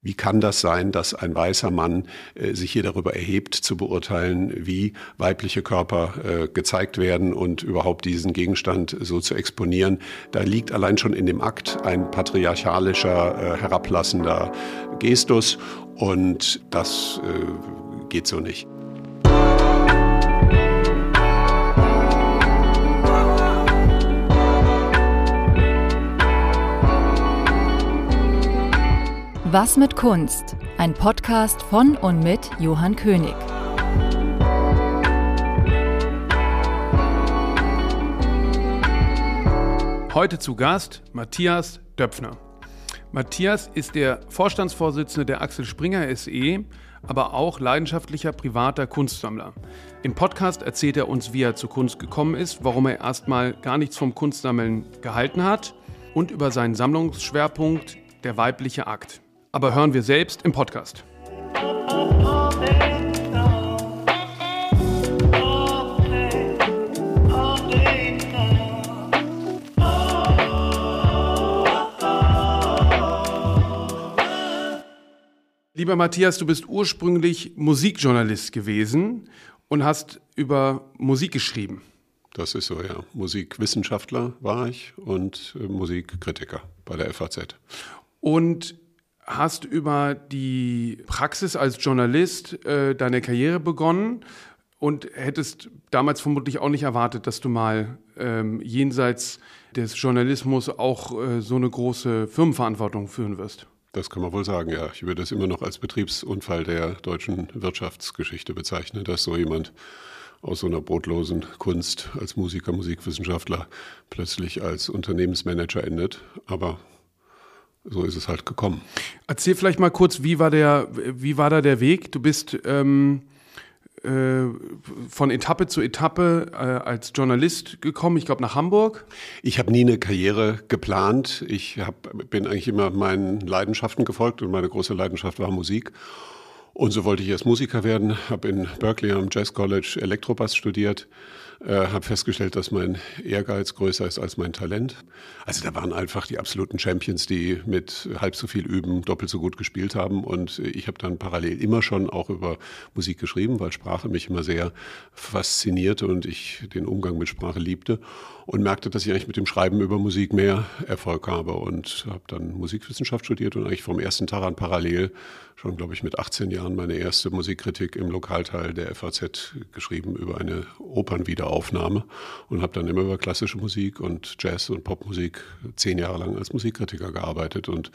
Wie kann das sein, dass ein weißer Mann äh, sich hier darüber erhebt, zu beurteilen, wie weibliche Körper äh, gezeigt werden und überhaupt diesen Gegenstand so zu exponieren? Da liegt allein schon in dem Akt ein patriarchalischer, äh, herablassender Gestus und das äh, geht so nicht. Was mit Kunst? Ein Podcast von und mit Johann König. Heute zu Gast Matthias Döpfner. Matthias ist der Vorstandsvorsitzende der Axel Springer SE, aber auch leidenschaftlicher privater Kunstsammler. Im Podcast erzählt er uns, wie er zur Kunst gekommen ist, warum er erstmal gar nichts vom Kunstsammeln gehalten hat und über seinen Sammlungsschwerpunkt der weibliche Akt aber hören wir selbst im Podcast. Lieber Matthias, du bist ursprünglich Musikjournalist gewesen und hast über Musik geschrieben. Das ist so, ja. Musikwissenschaftler war ich und äh, Musikkritiker bei der FAZ. Und hast über die Praxis als Journalist äh, deine Karriere begonnen und hättest damals vermutlich auch nicht erwartet, dass du mal ähm, jenseits des Journalismus auch äh, so eine große Firmenverantwortung führen wirst. Das kann man wohl sagen, ja. Ich würde das immer noch als Betriebsunfall der deutschen Wirtschaftsgeschichte bezeichnen, dass so jemand aus so einer brotlosen Kunst als Musiker, Musikwissenschaftler plötzlich als Unternehmensmanager endet. Aber so ist es halt gekommen. Erzähl vielleicht mal kurz, wie war der, wie war da der Weg? Du bist ähm, äh, von Etappe zu Etappe äh, als Journalist gekommen, ich glaube nach Hamburg. Ich habe nie eine Karriere geplant. Ich hab, bin eigentlich immer meinen Leidenschaften gefolgt und meine große Leidenschaft war Musik. Und so wollte ich erst Musiker werden, habe in Berkeley am Jazz College Elektrobass studiert äh, habe festgestellt, dass mein Ehrgeiz größer ist als mein Talent. Also da waren einfach die absoluten Champions, die mit halb so viel Üben doppelt so gut gespielt haben. Und ich habe dann parallel immer schon auch über Musik geschrieben, weil Sprache mich immer sehr faszinierte und ich den Umgang mit Sprache liebte und merkte, dass ich eigentlich mit dem Schreiben über Musik mehr Erfolg habe und habe dann Musikwissenschaft studiert und eigentlich vom ersten Tag an parallel schon, glaube ich, mit 18 Jahren meine erste Musikkritik im Lokalteil der FAZ geschrieben über eine Opernwiederaufnahme und habe dann immer über klassische Musik und Jazz und Popmusik zehn Jahre lang als Musikkritiker gearbeitet und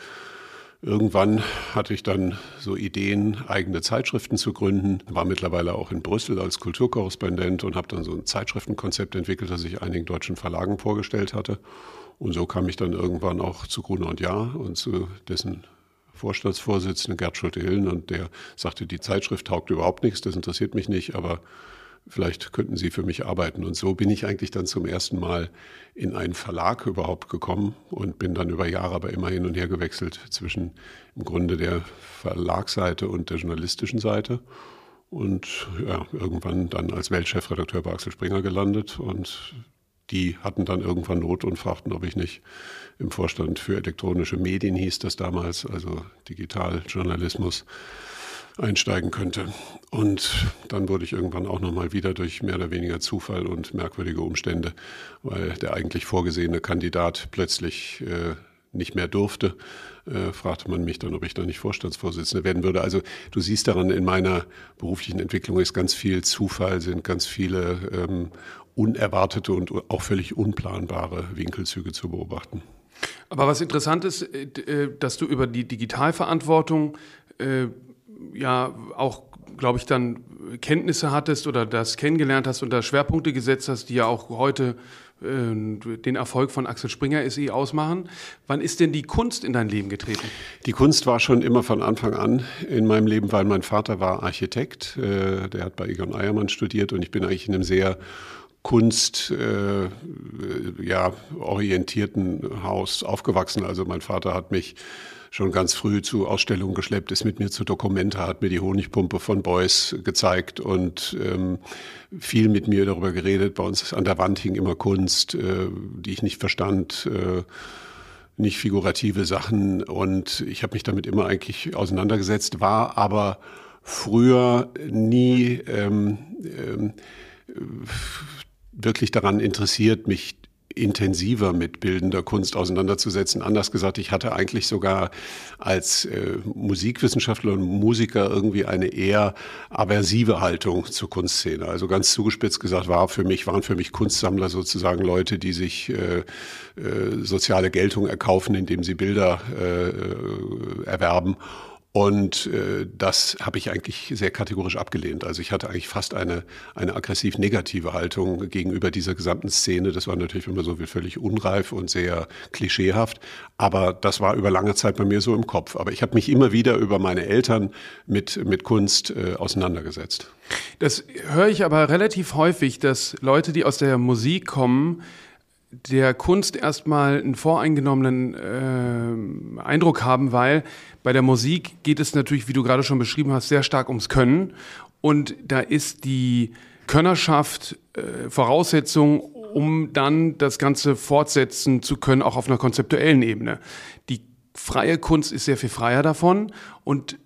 Irgendwann hatte ich dann so Ideen, eigene Zeitschriften zu gründen, war mittlerweile auch in Brüssel als Kulturkorrespondent und habe dann so ein Zeitschriftenkonzept entwickelt, das ich einigen deutschen Verlagen vorgestellt hatte. Und so kam ich dann irgendwann auch zu Gruner und Jahr und zu dessen Vorstandsvorsitzenden Schulte-Hillen und der sagte, die Zeitschrift taugt überhaupt nichts, das interessiert mich nicht, aber vielleicht könnten Sie für mich arbeiten. Und so bin ich eigentlich dann zum ersten Mal in einen Verlag überhaupt gekommen und bin dann über Jahre aber immer hin und her gewechselt zwischen im Grunde der Verlagsseite und der journalistischen Seite. Und ja, irgendwann dann als Weltchefredakteur bei Axel Springer gelandet und die hatten dann irgendwann Not und fragten, ob ich nicht im Vorstand für elektronische Medien hieß das damals, also Digitaljournalismus, einsteigen könnte. Und dann wurde ich irgendwann auch nochmal wieder durch mehr oder weniger Zufall und merkwürdige Umstände, weil der eigentlich vorgesehene Kandidat plötzlich äh, nicht mehr durfte, äh, fragte man mich dann, ob ich da nicht Vorstandsvorsitzender werden würde. Also du siehst daran, in meiner beruflichen Entwicklung ist ganz viel Zufall, sind ganz viele ähm, unerwartete und auch völlig unplanbare Winkelzüge zu beobachten. Aber was interessant ist, äh, äh, dass du über die Digitalverantwortung äh, ja auch, glaube ich, dann Kenntnisse hattest oder das kennengelernt hast und da Schwerpunkte gesetzt hast, die ja auch heute äh, den Erfolg von Axel Springer SE ausmachen. Wann ist denn die Kunst in dein Leben getreten? Die Kunst war schon immer von Anfang an in meinem Leben, weil mein Vater war Architekt. Äh, der hat bei Egon Eiermann studiert und ich bin eigentlich in einem sehr Kunst äh, ja, orientierten Haus aufgewachsen. Also mein Vater hat mich schon ganz früh zu Ausstellungen geschleppt, ist mit mir zu Dokumente, hat mir die Honigpumpe von Beuys gezeigt und ähm, viel mit mir darüber geredet. Bei uns an der Wand hing immer Kunst, äh, die ich nicht verstand. Äh, nicht figurative Sachen und ich habe mich damit immer eigentlich auseinandergesetzt, war aber früher nie ähm, ähm, wirklich daran interessiert, mich intensiver mit bildender Kunst auseinanderzusetzen. Anders gesagt, ich hatte eigentlich sogar als äh, Musikwissenschaftler und Musiker irgendwie eine eher aversive Haltung zur Kunstszene. Also ganz zugespitzt gesagt war für mich, waren für mich Kunstsammler sozusagen Leute, die sich äh, äh, soziale Geltung erkaufen, indem sie Bilder äh, äh erwerben und äh, das habe ich eigentlich sehr kategorisch abgelehnt. Also ich hatte eigentlich fast eine, eine aggressiv negative Haltung gegenüber dieser gesamten Szene. Das war natürlich immer so wie völlig unreif und sehr klischeehaft. Aber das war über lange Zeit bei mir so im Kopf. Aber ich habe mich immer wieder über meine Eltern mit, mit Kunst äh, auseinandergesetzt. Das höre ich aber relativ häufig, dass Leute, die aus der Musik kommen, der Kunst erstmal einen voreingenommenen äh, Eindruck haben, weil bei der Musik geht es natürlich, wie du gerade schon beschrieben hast, sehr stark ums Können. Und da ist die Könnerschaft äh, Voraussetzung, um dann das Ganze fortsetzen zu können, auch auf einer konzeptuellen Ebene. Die freie Kunst ist sehr viel freier davon und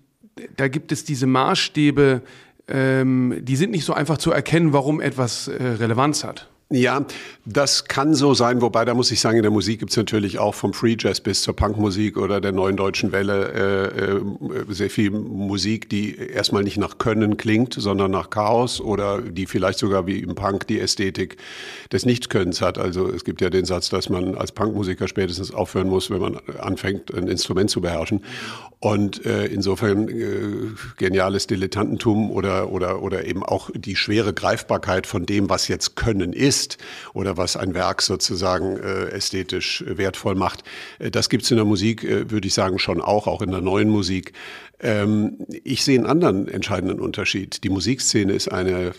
da gibt es diese Maßstäbe, ähm, die sind nicht so einfach zu erkennen, warum etwas äh, Relevanz hat. Ja, das kann so sein, wobei da muss ich sagen, in der Musik gibt's natürlich auch vom Free Jazz bis zur Punkmusik oder der neuen deutschen Welle äh, äh, sehr viel Musik, die erstmal nicht nach Können klingt, sondern nach Chaos oder die vielleicht sogar wie im Punk die Ästhetik des Nichtkönnens hat. Also es gibt ja den Satz, dass man als Punkmusiker spätestens aufhören muss, wenn man anfängt, ein Instrument zu beherrschen. Und äh, insofern äh, geniales Dilettantentum oder, oder, oder eben auch die schwere Greifbarkeit von dem, was jetzt Können ist ist oder was ein Werk sozusagen äh, ästhetisch wertvoll macht. Äh, das gibt es in der Musik, äh, würde ich sagen, schon auch, auch in der neuen Musik. Ähm, ich sehe einen anderen entscheidenden Unterschied. Die Musikszene ist eine äh,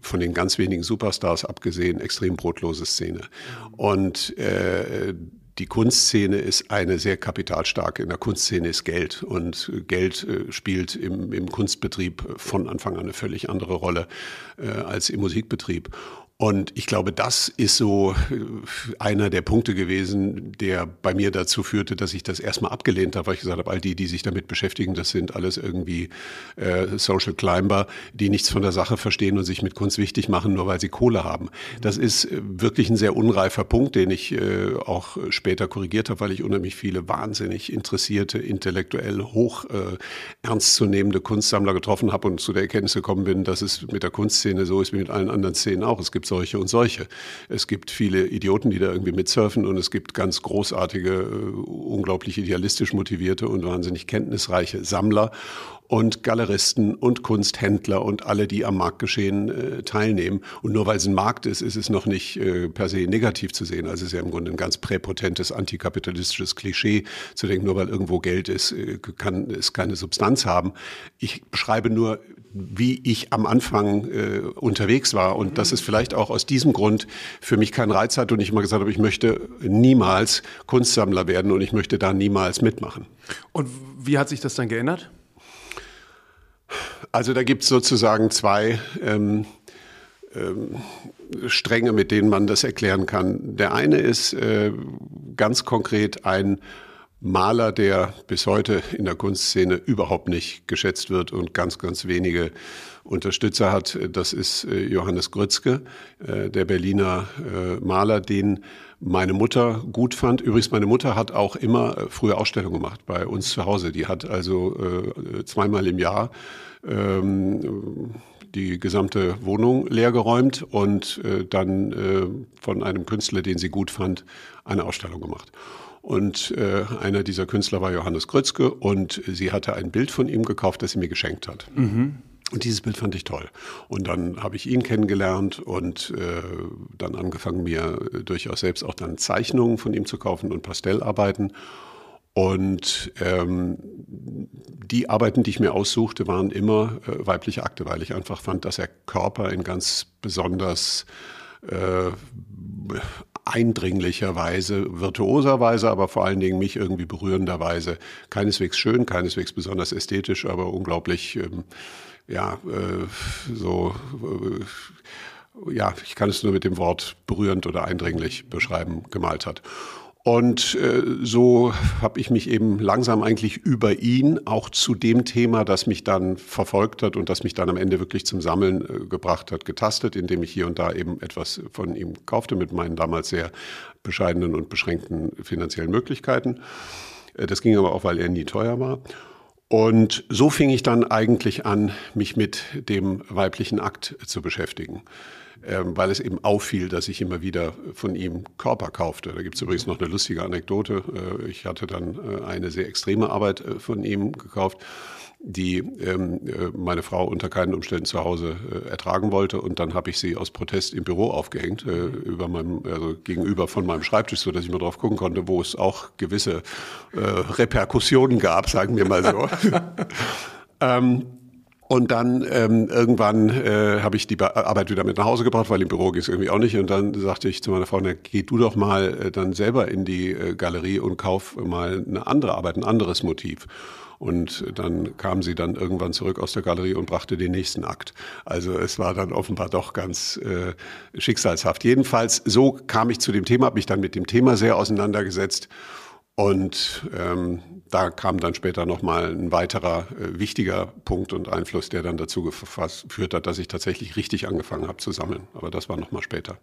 von den ganz wenigen Superstars abgesehen extrem brotlose Szene. Und äh, die Kunstszene ist eine sehr kapitalstarke. In der Kunstszene ist Geld und Geld äh, spielt im, im Kunstbetrieb von Anfang an eine völlig andere Rolle äh, als im Musikbetrieb. Und ich glaube, das ist so äh, einer der Punkte gewesen, der bei mir dazu führte, dass ich das erstmal abgelehnt habe, weil ich gesagt habe, all die, die sich damit beschäftigen, das sind alles irgendwie äh, Social Climber, die nichts von der Sache verstehen und sich mit Kunst wichtig machen, nur weil sie Kohle haben. Das ist äh, wirklich ein sehr unreifer Punkt, den ich äh, auch später korrigiert habe, weil ich unheimlich viele wahnsinnig interessierte, intellektuell hoch äh, ernstzunehmende Kunstsammler getroffen habe und zu der Erkenntnis gekommen bin, dass es mit der Kunstszene so ist wie mit allen anderen Szenen auch. Es gibt gibt solche und solche. Es gibt viele Idioten, die da irgendwie mitsurfen und es gibt ganz großartige, äh, unglaublich idealistisch motivierte und wahnsinnig kenntnisreiche Sammler und Galeristen und Kunsthändler und alle, die am Marktgeschehen äh, teilnehmen. Und nur weil es ein Markt ist, ist es noch nicht äh, per se negativ zu sehen. Also es ist ja im Grunde ein ganz präpotentes antikapitalistisches Klischee, zu denken, nur weil irgendwo Geld ist, äh, kann es keine Substanz haben. Ich beschreibe nur wie ich am Anfang äh, unterwegs war und dass es vielleicht auch aus diesem Grund für mich keinen Reiz hat und ich immer gesagt habe, ich möchte niemals Kunstsammler werden und ich möchte da niemals mitmachen. Und wie hat sich das dann geändert? Also da gibt es sozusagen zwei ähm, ähm, Stränge, mit denen man das erklären kann. Der eine ist äh, ganz konkret ein Maler, der bis heute in der Kunstszene überhaupt nicht geschätzt wird und ganz, ganz wenige Unterstützer hat. Das ist äh, Johannes Grützke, äh, der Berliner äh, Maler, den meine Mutter gut fand. Übrigens, meine Mutter hat auch immer frühe Ausstellungen gemacht bei uns zu Hause. Die hat also zweimal im Jahr ähm, die gesamte Wohnung leergeräumt und dann von einem Künstler, den sie gut fand, eine Ausstellung gemacht. Und äh, einer dieser Künstler war Johannes Krötzke und sie hatte ein Bild von ihm gekauft, das sie mir geschenkt hat. Mhm. Und dieses Bild fand ich toll. Und dann habe ich ihn kennengelernt und äh, dann angefangen, mir durchaus selbst auch dann Zeichnungen von ihm zu kaufen und Pastellarbeiten. Und ähm, die Arbeiten, die ich mir aussuchte, waren immer äh, weibliche Akte, weil ich einfach fand, dass er Körper in ganz besonders äh, eindringlicherweise, virtuoserweise, aber vor allen Dingen mich irgendwie berührenderweise. Keineswegs schön, keineswegs besonders ästhetisch, aber unglaublich, ähm, ja, äh, so, äh, ja, ich kann es nur mit dem Wort berührend oder eindringlich beschreiben, gemalt hat. Und äh, so habe ich mich eben langsam eigentlich über ihn auch zu dem Thema, das mich dann verfolgt hat und das mich dann am Ende wirklich zum Sammeln äh, gebracht hat, getastet, indem ich hier und da eben etwas von ihm kaufte mit meinen damals sehr bescheidenen und beschränkten finanziellen Möglichkeiten. Äh, das ging aber auch, weil er nie teuer war. Und so fing ich dann eigentlich an, mich mit dem weiblichen Akt zu beschäftigen. Ähm, weil es eben auffiel, dass ich immer wieder von ihm Körper kaufte. Da gibt es übrigens noch eine lustige Anekdote. Äh, ich hatte dann äh, eine sehr extreme Arbeit äh, von ihm gekauft die ähm, meine Frau unter keinen Umständen zu Hause ertragen wollte. Und dann habe ich sie aus Protest im Büro aufgehängt, über meinem, also gegenüber von meinem Schreibtisch, so dass ich mal drauf gucken konnte, wo es auch gewisse Reperkussionen gab, sagen wir mal so. ähm, und dann ähm, irgendwann äh, habe ich die Arbeit wieder mit nach Hause gebracht, weil im Büro ging es irgendwie auch nicht. Und dann sagte ich zu meiner Frau, na, geh du doch mal äh, dann selber in die äh, Galerie und kauf mal eine andere Arbeit, ein anderes Motiv. Und dann kam sie dann irgendwann zurück aus der Galerie und brachte den nächsten Akt. Also es war dann offenbar doch ganz äh, schicksalshaft. Jedenfalls, so kam ich zu dem Thema, habe mich dann mit dem Thema sehr auseinandergesetzt. Und ähm, da kam dann später nochmal ein weiterer äh, wichtiger Punkt und Einfluss, der dann dazu geführt hat, dass ich tatsächlich richtig angefangen habe zu sammeln. Aber das war nochmal später.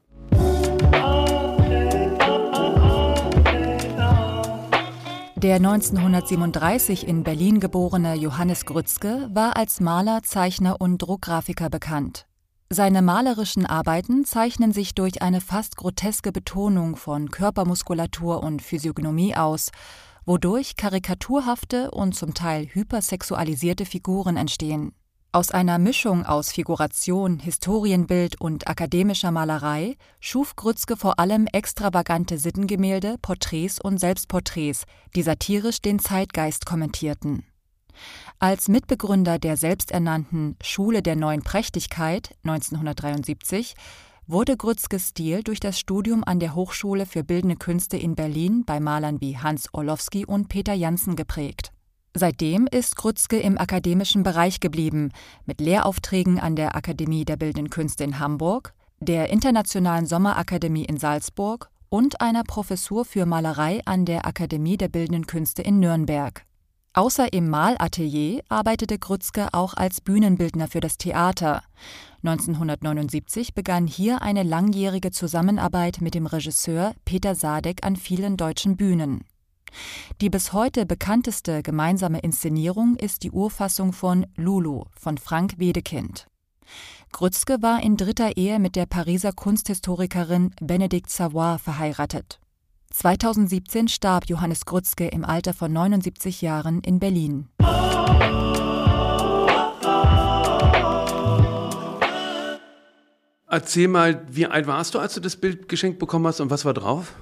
Der 1937 in Berlin geborene Johannes Grützke war als Maler, Zeichner und Druckgrafiker bekannt. Seine malerischen Arbeiten zeichnen sich durch eine fast groteske Betonung von Körpermuskulatur und Physiognomie aus, wodurch karikaturhafte und zum Teil hypersexualisierte Figuren entstehen. Aus einer Mischung aus Figuration, Historienbild und akademischer Malerei schuf Grützke vor allem extravagante Sittengemälde, Porträts und Selbstporträts, die satirisch den Zeitgeist kommentierten. Als Mitbegründer der selbsternannten Schule der neuen Prächtigkeit 1973 wurde Grützkes Stil durch das Studium an der Hochschule für Bildende Künste in Berlin bei Malern wie Hans Orlowski und Peter Janssen geprägt. Seitdem ist Grützke im akademischen Bereich geblieben, mit Lehraufträgen an der Akademie der Bildenden Künste in Hamburg, der Internationalen Sommerakademie in Salzburg und einer Professur für Malerei an der Akademie der Bildenden Künste in Nürnberg. Außer im Malatelier arbeitete Grützke auch als Bühnenbildner für das Theater. 1979 begann hier eine langjährige Zusammenarbeit mit dem Regisseur Peter Sadek an vielen deutschen Bühnen. Die bis heute bekannteste gemeinsame Inszenierung ist die Urfassung von Lulu von Frank Wedekind. Grützke war in dritter Ehe mit der Pariser Kunsthistorikerin Benedict Savoy verheiratet. 2017 starb Johannes Grützke im Alter von 79 Jahren in Berlin. Erzähl mal, wie alt warst du, als du das Bild geschenkt bekommen hast und was war drauf?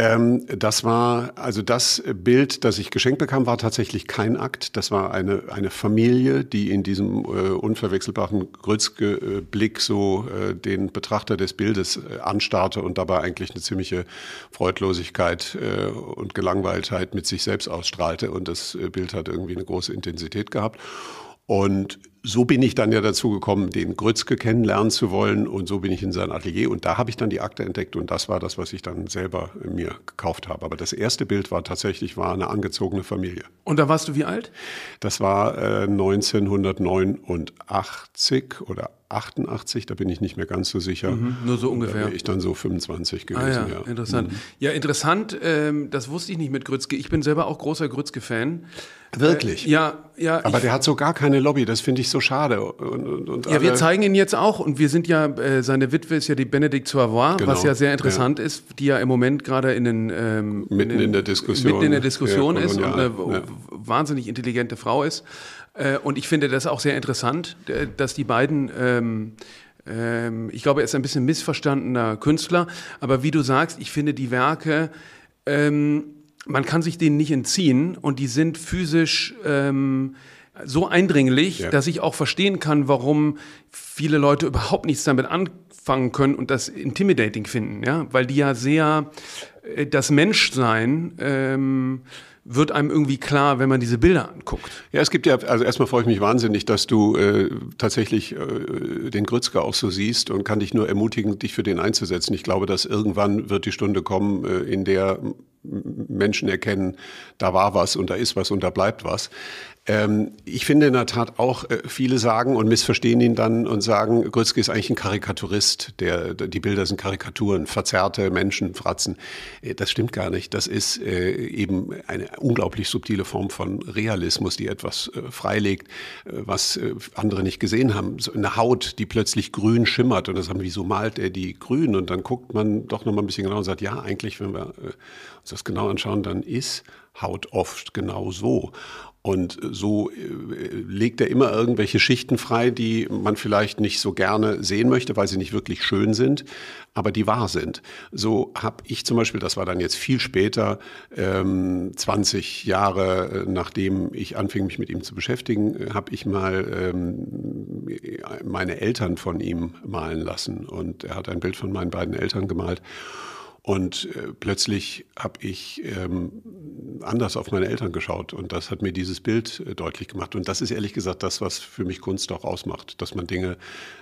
Ähm, das war, also das Bild, das ich geschenkt bekam, war tatsächlich kein Akt. Das war eine, eine Familie, die in diesem äh, unverwechselbaren Grützke-Blick so äh, den Betrachter des Bildes äh, anstarrte und dabei eigentlich eine ziemliche Freudlosigkeit äh, und Gelangweiltheit mit sich selbst ausstrahlte. Und das äh, Bild hat irgendwie eine große Intensität gehabt. Und so bin ich dann ja dazu gekommen, den Grützke kennenlernen zu wollen. Und so bin ich in sein Atelier. Und da habe ich dann die Akte entdeckt. Und das war das, was ich dann selber mir gekauft habe. Aber das erste Bild war tatsächlich war eine angezogene Familie. Und da warst du wie alt? Das war äh, 1989 oder 88, da bin ich nicht mehr ganz so sicher. Mhm, nur so ungefähr. Da wäre ich dann so 25 gewesen. Ah, ja, ja. interessant. Mhm. Ja, interessant, ähm, das wusste ich nicht mit Grützke. Ich bin selber auch großer Grützke-Fan. Wirklich? Äh, ja, ja. Aber der hat so gar keine Lobby, das finde ich so schade. Und, und, und ja, wir zeigen ihn jetzt auch und wir sind ja, äh, seine Witwe ist ja die Benedikt Savoy, genau. was ja sehr interessant ja. ist, die ja im Moment gerade in den ähm, mitten in, den, in, der Diskussion, mitten in der Diskussion ja, ist und eine wahnsinnig intelligente Frau ist. Äh, und ich finde das auch sehr interessant, dass die beiden ähm, ähm, ich glaube, er ist ein bisschen missverstandener Künstler, aber wie du sagst, ich finde die Werke, ähm, man kann sich denen nicht entziehen und die sind physisch ähm, so eindringlich, ja. dass ich auch verstehen kann, warum viele Leute überhaupt nichts damit anfangen können und das intimidating finden, ja, weil die ja sehr äh, das Menschsein ähm, wird einem irgendwie klar, wenn man diese Bilder anguckt. Ja, es gibt ja, also erstmal freue ich mich wahnsinnig, dass du äh, tatsächlich äh, den Grützke auch so siehst und kann dich nur ermutigen, dich für den einzusetzen. Ich glaube, dass irgendwann wird die Stunde kommen, äh, in der Menschen erkennen, da war was und da ist was und da bleibt was. Ähm, ich finde in der Tat auch, äh, viele sagen und missverstehen ihn dann und sagen, Grützky ist eigentlich ein Karikaturist. Der, die Bilder sind Karikaturen, verzerrte Menschen, Fratzen. Äh, das stimmt gar nicht. Das ist äh, eben eine unglaublich subtile Form von Realismus, die etwas freilegt, was andere nicht gesehen haben. So eine Haut, die plötzlich grün schimmert und das haben, wieso malt er die grün? Und dann guckt man doch noch mal ein bisschen genau und sagt, ja, eigentlich, wenn wir uns das genau anschauen, dann ist Haut oft genau so. Und so äh, legt er immer irgendwelche Schichten frei, die man vielleicht nicht so gerne sehen möchte, weil sie nicht wirklich schön sind, aber die wahr sind. So habe ich zum Beispiel, das war dann jetzt viel später, ähm, 20 Jahre äh, nachdem ich anfing, mich mit ihm zu beschäftigen, habe ich mal ähm, meine Eltern von ihm malen lassen. Und er hat ein Bild von meinen beiden Eltern gemalt. Und äh, plötzlich habe ich ähm, anders auf meine Eltern geschaut und das hat mir dieses Bild äh, deutlich gemacht. Und das ist ehrlich gesagt das, was für mich Kunst auch ausmacht, dass man Dinge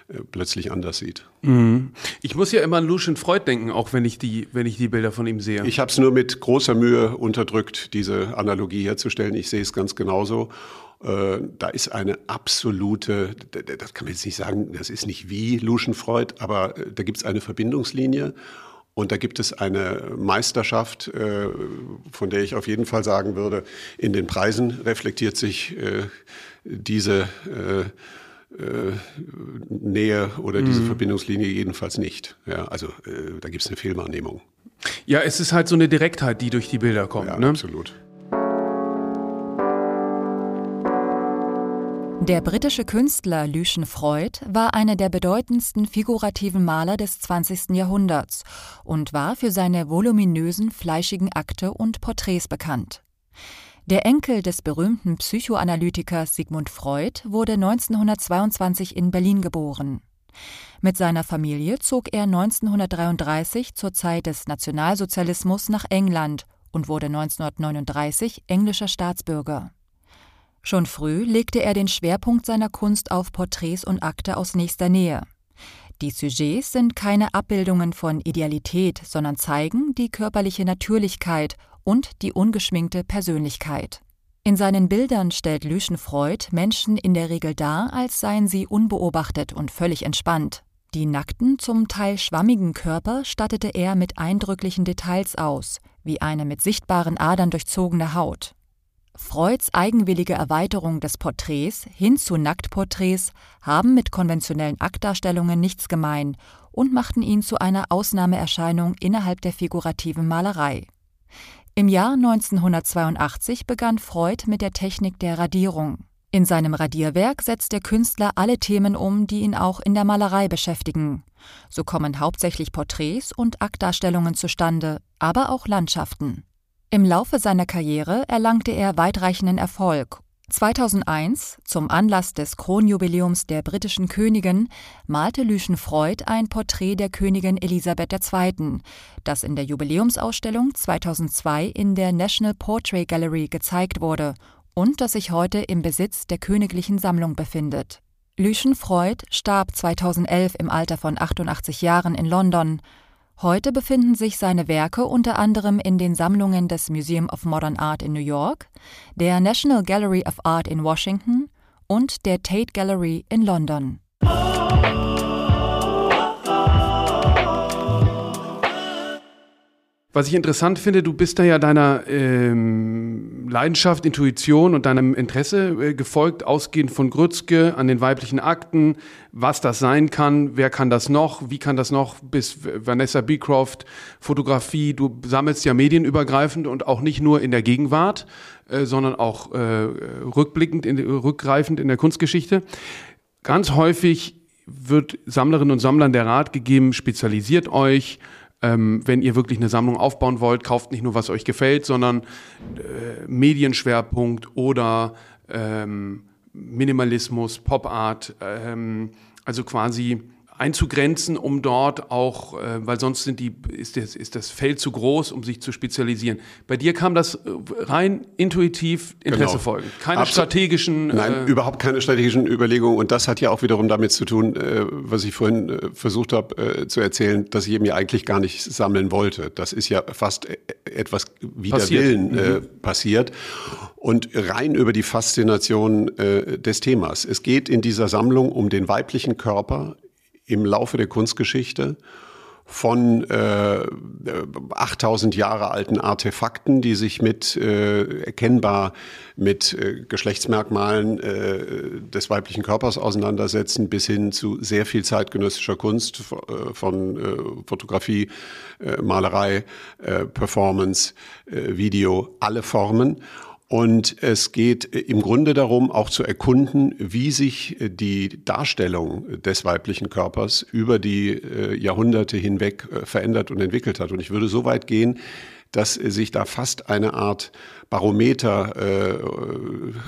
äh, plötzlich anders sieht. Mhm. Ich muss ja immer an Lucian Freud denken, auch wenn ich die, wenn ich die Bilder von ihm sehe. Ich habe es nur mit großer Mühe unterdrückt, diese Analogie herzustellen. Ich sehe es ganz genauso. Da ist eine absolute, das kann man jetzt nicht sagen, das ist nicht wie Lucian Freud, aber da gibt es eine Verbindungslinie. Und da gibt es eine Meisterschaft, äh, von der ich auf jeden Fall sagen würde, in den Preisen reflektiert sich äh, diese äh, Nähe oder diese mhm. Verbindungslinie jedenfalls nicht. Ja, also da gibt es eine Fehlwahrnehmung. Ja, es ist halt so eine Direktheit, die durch die Bilder kommt. Ja, ne? absolut. Der britische Künstler Lucian Freud war einer der bedeutendsten figurativen Maler des 20. Jahrhunderts und war für seine voluminösen, fleischigen Akte und Porträts bekannt. Der Enkel des berühmten Psychoanalytikers Sigmund Freud wurde 1922 in Berlin geboren. Mit seiner Familie zog er 1933 zur Zeit des Nationalsozialismus nach England und wurde 1939 englischer Staatsbürger. Schon früh legte er den Schwerpunkt seiner Kunst auf Porträts und Akte aus nächster Nähe. Die Sujets sind keine Abbildungen von Idealität, sondern zeigen die körperliche Natürlichkeit und die ungeschminkte Persönlichkeit. In seinen Bildern stellt Lucian Freud Menschen in der Regel dar, als seien sie unbeobachtet und völlig entspannt. Die nackten, zum Teil schwammigen Körper stattete er mit eindrücklichen Details aus, wie eine mit sichtbaren Adern durchzogene Haut. Freuds eigenwillige Erweiterung des Porträts hin zu Nacktporträts haben mit konventionellen Aktdarstellungen nichts gemein und machten ihn zu einer Ausnahmeerscheinung innerhalb der figurativen Malerei. Im Jahr 1982 begann Freud mit der Technik der Radierung. In seinem Radierwerk setzt der Künstler alle Themen um, die ihn auch in der Malerei beschäftigen. So kommen hauptsächlich Porträts und Aktdarstellungen zustande, aber auch Landschaften. Im Laufe seiner Karriere erlangte er weitreichenden Erfolg. 2001, zum Anlass des Kronjubiläums der britischen Königin, malte Lucian Freud ein Porträt der Königin Elisabeth II., das in der Jubiläumsausstellung 2002 in der National Portrait Gallery gezeigt wurde und das sich heute im Besitz der königlichen Sammlung befindet. Lucian Freud starb 2011 im Alter von 88 Jahren in London. Heute befinden sich seine Werke unter anderem in den Sammlungen des Museum of Modern Art in New York, der National Gallery of Art in Washington und der Tate Gallery in London. Was ich interessant finde, du bist da ja deiner ähm, Leidenschaft, Intuition und deinem Interesse äh, gefolgt, ausgehend von Grützke an den weiblichen Akten, was das sein kann, wer kann das noch, wie kann das noch, bis Vanessa Beecroft, Fotografie, du sammelst ja medienübergreifend und auch nicht nur in der Gegenwart, äh, sondern auch äh, rückblickend, in, rückgreifend in der Kunstgeschichte. Ganz häufig wird Sammlerinnen und Sammlern der Rat gegeben, spezialisiert euch, ähm, wenn ihr wirklich eine Sammlung aufbauen wollt, kauft nicht nur, was euch gefällt, sondern äh, Medienschwerpunkt oder ähm, Minimalismus, Pop Art, ähm, also quasi einzugrenzen, um dort auch, äh, weil sonst sind die, ist, das, ist das Feld zu groß, um sich zu spezialisieren. Bei dir kam das äh, rein intuitiv Interesse genau. folgen. Keine Absolut. strategischen. Nein, äh, überhaupt keine strategischen Überlegungen. Und das hat ja auch wiederum damit zu tun, äh, was ich vorhin äh, versucht habe äh, zu erzählen, dass ich eben ja eigentlich gar nicht sammeln wollte. Das ist ja fast äh, etwas wider passiert. Willen äh, mhm. passiert. Und rein über die Faszination äh, des Themas. Es geht in dieser Sammlung um den weiblichen Körper im Laufe der Kunstgeschichte von äh, 8000 Jahre alten Artefakten, die sich mit äh, erkennbar mit äh, Geschlechtsmerkmalen äh, des weiblichen Körpers auseinandersetzen, bis hin zu sehr viel zeitgenössischer Kunst äh, von äh, Fotografie, äh, Malerei, äh, Performance, äh, Video, alle Formen. Und es geht im Grunde darum, auch zu erkunden, wie sich die Darstellung des weiblichen Körpers über die äh, Jahrhunderte hinweg äh, verändert und entwickelt hat. Und ich würde so weit gehen, dass sich da fast eine Art Barometer äh,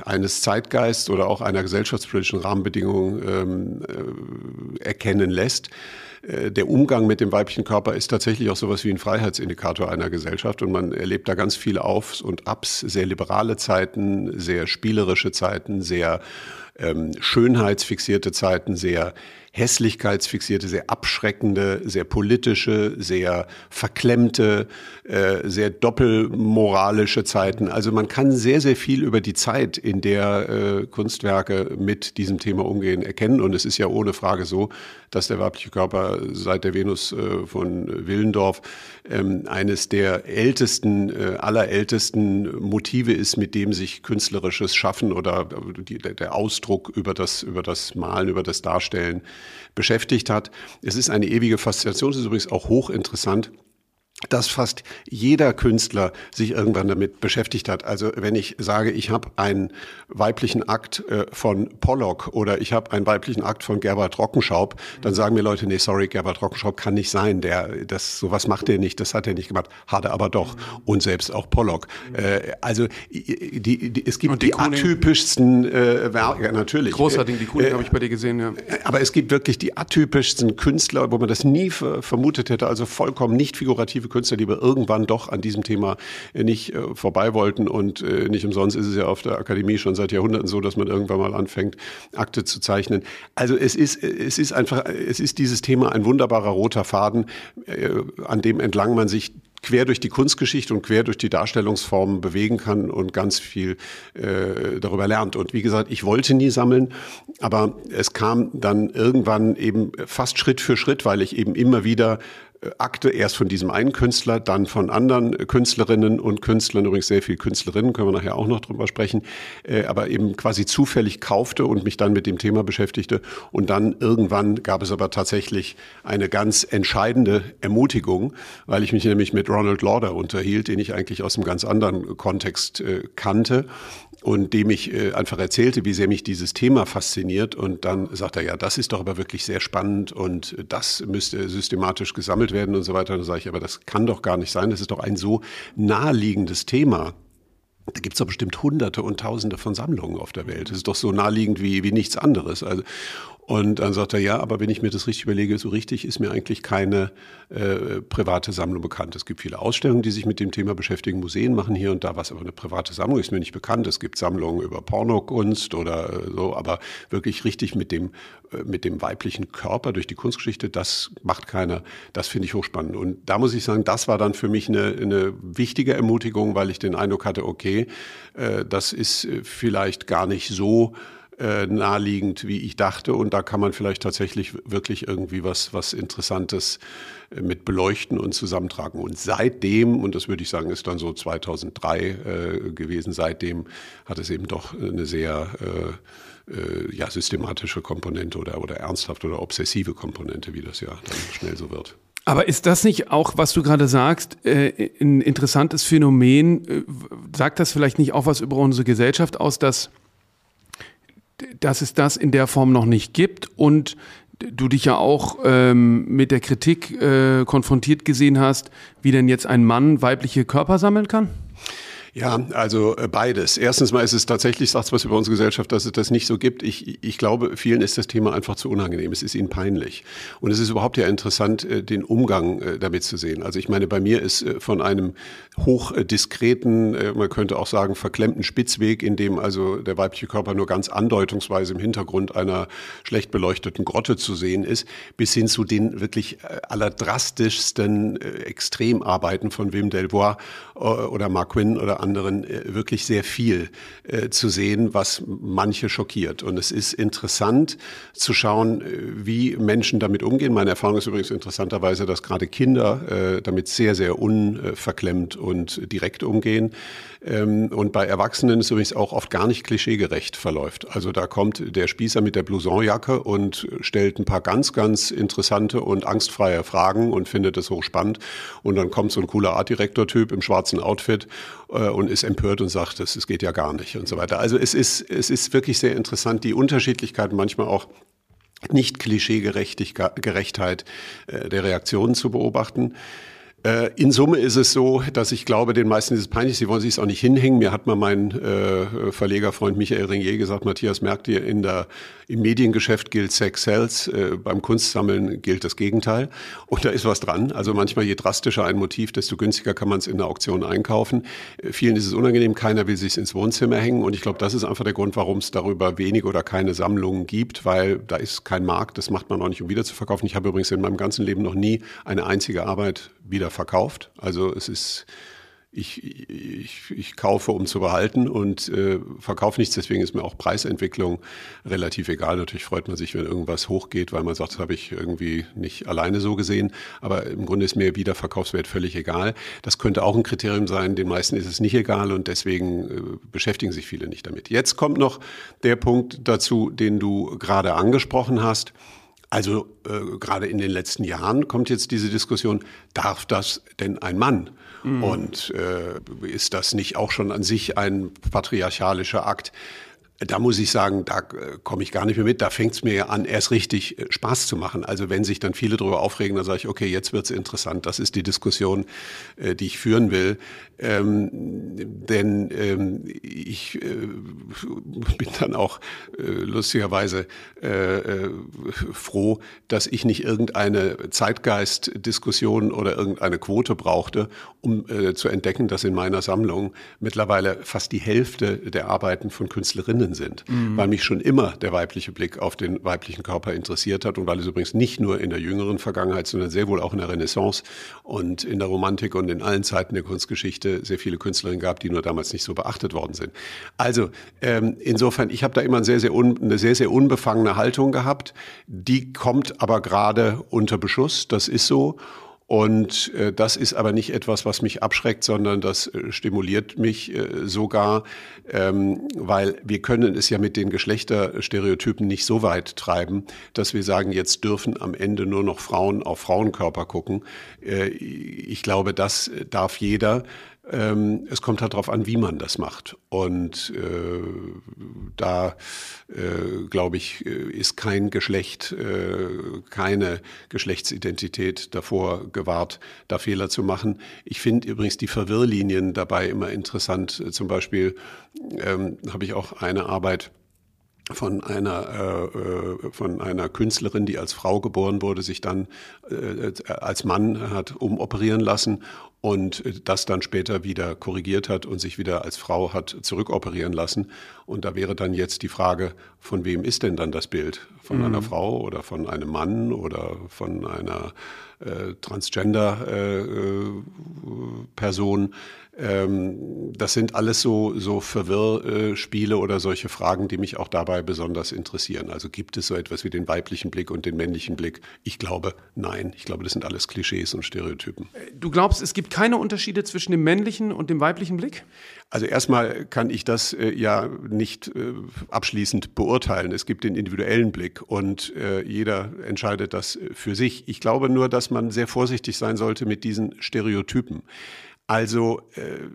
eines Zeitgeists oder auch einer gesellschaftspolitischen Rahmenbedingung ähm, äh, erkennen lässt. Äh, der Umgang mit dem weiblichen Körper ist tatsächlich auch sowas wie ein Freiheitsindikator einer Gesellschaft. Und man erlebt da ganz viele Aufs und Abs, sehr liberale Zeiten, sehr spielerische Zeiten, sehr ähm, schönheitsfixierte Zeiten, sehr hässlichkeitsfixierte, sehr abschreckende, sehr politische, sehr verklemmte, äh, sehr doppelmoralische Zeiten. Also man kann sehr, sehr viel über die Zeit, in der äh, Kunstwerke mit diesem Thema umgehen, erkennen. Und es ist ja ohne Frage so, dass der weibliche Körper seit der Venus äh, von Willendorf ähm, eines der ältesten, äh, allerältesten Motive ist, mit dem sich künstlerisches Schaffen oder die, der Ausdruck über das, über das Malen, über das Darstellen beschäftigt hat. Es ist eine ewige Faszination, es ist übrigens auch hochinteressant dass fast jeder Künstler sich irgendwann damit beschäftigt hat. Also wenn ich sage, ich habe einen weiblichen Akt äh, von Pollock oder ich habe einen weiblichen Akt von Gerbert Rockenschaub, dann sagen mir Leute, nee, sorry, Gerbert Rockenschaub kann nicht sein. Der, das, sowas macht er nicht, das hat er nicht gemacht. Hat er aber doch. Und selbst auch Pollock. Äh, also die, die, es gibt die, die atypischsten äh, Werke, natürlich. Großartig, die Kuning äh, habe ich bei dir gesehen, ja. Aber es gibt wirklich die atypischsten Künstler, wo man das nie vermutet hätte, also vollkommen nicht figurative Künstler, die wir irgendwann doch an diesem Thema äh, nicht äh, vorbei wollten. Und äh, nicht umsonst ist es ja auf der Akademie schon seit Jahrhunderten so, dass man irgendwann mal anfängt, Akte zu zeichnen. Also es ist, es ist einfach, es ist dieses Thema ein wunderbarer roter Faden, an dem entlang man sich quer durch die Kunstgeschichte und quer durch die Darstellungsformen bewegen kann und ganz viel äh, darüber lernt. Und wie gesagt, ich wollte nie sammeln, aber es kam dann irgendwann eben fast Schritt für Schritt, weil ich eben immer wieder Akte erst von diesem einen Künstler, dann von anderen Künstlerinnen und Künstlern, übrigens sehr viel Künstlerinnen, können wir nachher auch noch drüber sprechen, äh, aber eben quasi zufällig kaufte und mich dann mit dem Thema beschäftigte. Und dann irgendwann gab es aber tatsächlich eine ganz entscheidende Ermutigung, weil ich mich nämlich mit Ronald Lauder unterhielt, den ich eigentlich aus einem ganz anderen Kontext äh, kannte und dem ich äh, einfach erzählte, wie sehr mich dieses Thema fasziniert. Und dann sagt er, ja, das ist doch aber wirklich sehr spannend und das müsste systematisch gesammelt werden und so weiter. Dann sage ich, aber das kann doch gar nicht sein. Das ist doch ein so naheliegendes Thema. Da gibt es doch bestimmt Hunderte und Tausende von Sammlungen auf der Welt. Das ist doch so naheliegend wie, wie nichts anderes. Also, und dann sagt er, ja, aber wenn ich mir das richtig überlege, so richtig ist mir eigentlich keine äh, private Sammlung bekannt. Es gibt viele Ausstellungen, die sich mit dem Thema beschäftigen. Museen machen hier und da was, aber eine private Sammlung ist mir nicht bekannt. Es gibt Sammlungen über Pornokunst oder äh, so, aber wirklich richtig mit dem, äh, mit dem weiblichen Körper durch die Kunstgeschichte, das macht keiner. Das finde ich hochspannend. Und da muss ich sagen, das war dann für mich eine, eine wichtige Ermutigung, weil ich den Eindruck hatte, okay, äh, das ist äh, vielleicht gar nicht so äh, naheliegend, wie ich dachte. Und da kann man vielleicht tatsächlich wirklich irgendwie was, was Interessantes äh, mit beleuchten und zusammentragen. Und seitdem, und das würde ich sagen, ist dann so 2003 äh, gewesen, seitdem hat es eben doch eine sehr äh, äh, ja, systematische Komponente oder, oder ernsthaft oder obsessive Komponente, wie das ja dann schnell so wird. Aber ist das nicht auch, was du gerade sagst, ein interessantes Phänomen? Sagt das vielleicht nicht auch was über unsere Gesellschaft aus, dass dass es das in der Form noch nicht gibt und du dich ja auch ähm, mit der Kritik äh, konfrontiert gesehen hast, wie denn jetzt ein Mann weibliche Körper sammeln kann? Ja, also äh, beides. Erstens mal ist es tatsächlich, sagt was über unsere Gesellschaft, dass es das nicht so gibt. Ich, ich glaube, vielen ist das Thema einfach zu unangenehm. Es ist ihnen peinlich. Und es ist überhaupt ja interessant, äh, den Umgang äh, damit zu sehen. Also ich meine, bei mir ist von einem hochdiskreten, man könnte auch sagen, verklemmten Spitzweg, in dem also der weibliche Körper nur ganz andeutungsweise im Hintergrund einer schlecht beleuchteten Grotte zu sehen ist, bis hin zu den wirklich allerdrastischsten Extremarbeiten von Wim Delvoye oder Mark Quinn oder anderen äh, wirklich sehr viel äh, zu sehen, was manche schockiert. Und es ist interessant zu schauen, äh, wie Menschen damit umgehen. Meine Erfahrung ist übrigens interessanterweise, dass gerade Kinder äh, damit sehr, sehr unverklemmt und direkt umgehen. Ähm, und bei Erwachsenen ist übrigens auch oft gar nicht klischeegerecht verläuft. Also da kommt der Spießer mit der Blousonjacke und stellt ein paar ganz, ganz interessante und angstfreie Fragen und findet es hochspannend. Und dann kommt so ein cooler Artdirektor-Typ im schwarzen Outfit äh, und ist empört und sagt, das geht ja gar nicht und so weiter. Also es ist, es ist wirklich sehr interessant, die Unterschiedlichkeit manchmal auch nicht Klischeegerechtheit äh, der Reaktionen zu beobachten. Äh, in Summe ist es so, dass ich glaube, den meisten ist es peinlich, sie wollen sich es auch nicht hinhängen. Mir hat mal mein äh, Verlegerfreund Michael Ringier gesagt, Matthias, merkt ihr, in der, im Mediengeschäft gilt Sex Sells, äh, beim Kunstsammeln gilt das Gegenteil. Und da ist was dran. Also manchmal je drastischer ein Motiv, desto günstiger kann man es in der Auktion einkaufen. Äh, vielen ist es unangenehm, keiner will sich ins Wohnzimmer hängen. Und ich glaube, das ist einfach der Grund, warum es darüber wenig oder keine Sammlungen gibt, weil da ist kein Markt, das macht man auch nicht, um wieder zu verkaufen. Ich habe übrigens in meinem ganzen Leben noch nie eine einzige Arbeit wieder verkauft. Also es ist, ich, ich, ich kaufe, um zu behalten und äh, verkaufe nichts. Deswegen ist mir auch Preisentwicklung relativ egal. Natürlich freut man sich, wenn irgendwas hochgeht, weil man sagt, das habe ich irgendwie nicht alleine so gesehen. Aber im Grunde ist mir Wiederverkaufswert völlig egal. Das könnte auch ein Kriterium sein. Den meisten ist es nicht egal und deswegen äh, beschäftigen sich viele nicht damit. Jetzt kommt noch der Punkt dazu, den du gerade angesprochen hast. Also äh, gerade in den letzten Jahren kommt jetzt diese Diskussion, darf das denn ein Mann? Mhm. Und äh, ist das nicht auch schon an sich ein patriarchalischer Akt? Da muss ich sagen, da äh, komme ich gar nicht mehr mit. Da fängt es mir an, erst richtig äh, Spaß zu machen. Also wenn sich dann viele darüber aufregen, dann sage ich, okay, jetzt wird's interessant. Das ist die Diskussion, äh, die ich führen will. Ähm, denn ähm, ich bin dann auch lustigerweise froh, dass ich nicht irgendeine Zeitgeist-Diskussion oder irgendeine Quote brauchte, um zu entdecken, dass in meiner Sammlung mittlerweile fast die Hälfte der Arbeiten von Künstlerinnen Freundin sind, mhm. weil mich schon immer der weibliche Blick auf den weiblichen Körper interessiert hat und weil es übrigens nicht nur in der jüngeren Vergangenheit, sondern sehr wohl auch in der Renaissance und in der Romantik und in allen Zeiten der Kunstgeschichte sehr viele Künstlerinnen gab, die nur damals nicht so beachtet worden sind. Also ähm, insofern, ich habe da immer sehr, sehr eine sehr, sehr unbefangene Haltung gehabt. Die kommt aber gerade unter Beschuss, das ist so. Und äh, das ist aber nicht etwas, was mich abschreckt, sondern das äh, stimuliert mich äh, sogar, ähm, weil wir können es ja mit den Geschlechterstereotypen nicht so weit treiben, dass wir sagen, jetzt dürfen am Ende nur noch Frauen auf Frauenkörper gucken. Äh, ich glaube, das darf jeder. Ähm, es kommt halt darauf an, wie man das macht. Und äh, da, äh, glaube ich, äh, ist kein Geschlecht, äh, keine Geschlechtsidentität davor gewahrt, da Fehler zu machen. Ich finde übrigens die Verwirrlinien dabei immer interessant. Zum Beispiel ähm, habe ich auch eine Arbeit, von einer, äh, äh, von einer Künstlerin, die als Frau geboren wurde, sich dann äh, als Mann hat umoperieren lassen und das dann später wieder korrigiert hat und sich wieder als Frau hat zurückoperieren lassen. Und da wäre dann jetzt die Frage, von wem ist denn dann das Bild? Von mhm. einer Frau oder von einem Mann oder von einer äh, Transgender-Person? Äh, äh ähm, das sind alles so, so Verwirrspiele oder solche Fragen, die mich auch dabei besonders interessieren. Also gibt es so etwas wie den weiblichen Blick und den männlichen Blick? Ich glaube, nein. Ich glaube, das sind alles Klischees und Stereotypen. Du glaubst, es gibt keine Unterschiede zwischen dem männlichen und dem weiblichen Blick? Also erstmal kann ich das äh, ja nicht äh, abschließend beurteilen. Es gibt den individuellen Blick und äh, jeder entscheidet das für sich. Ich glaube nur, dass man sehr vorsichtig sein sollte mit diesen Stereotypen. Also äh,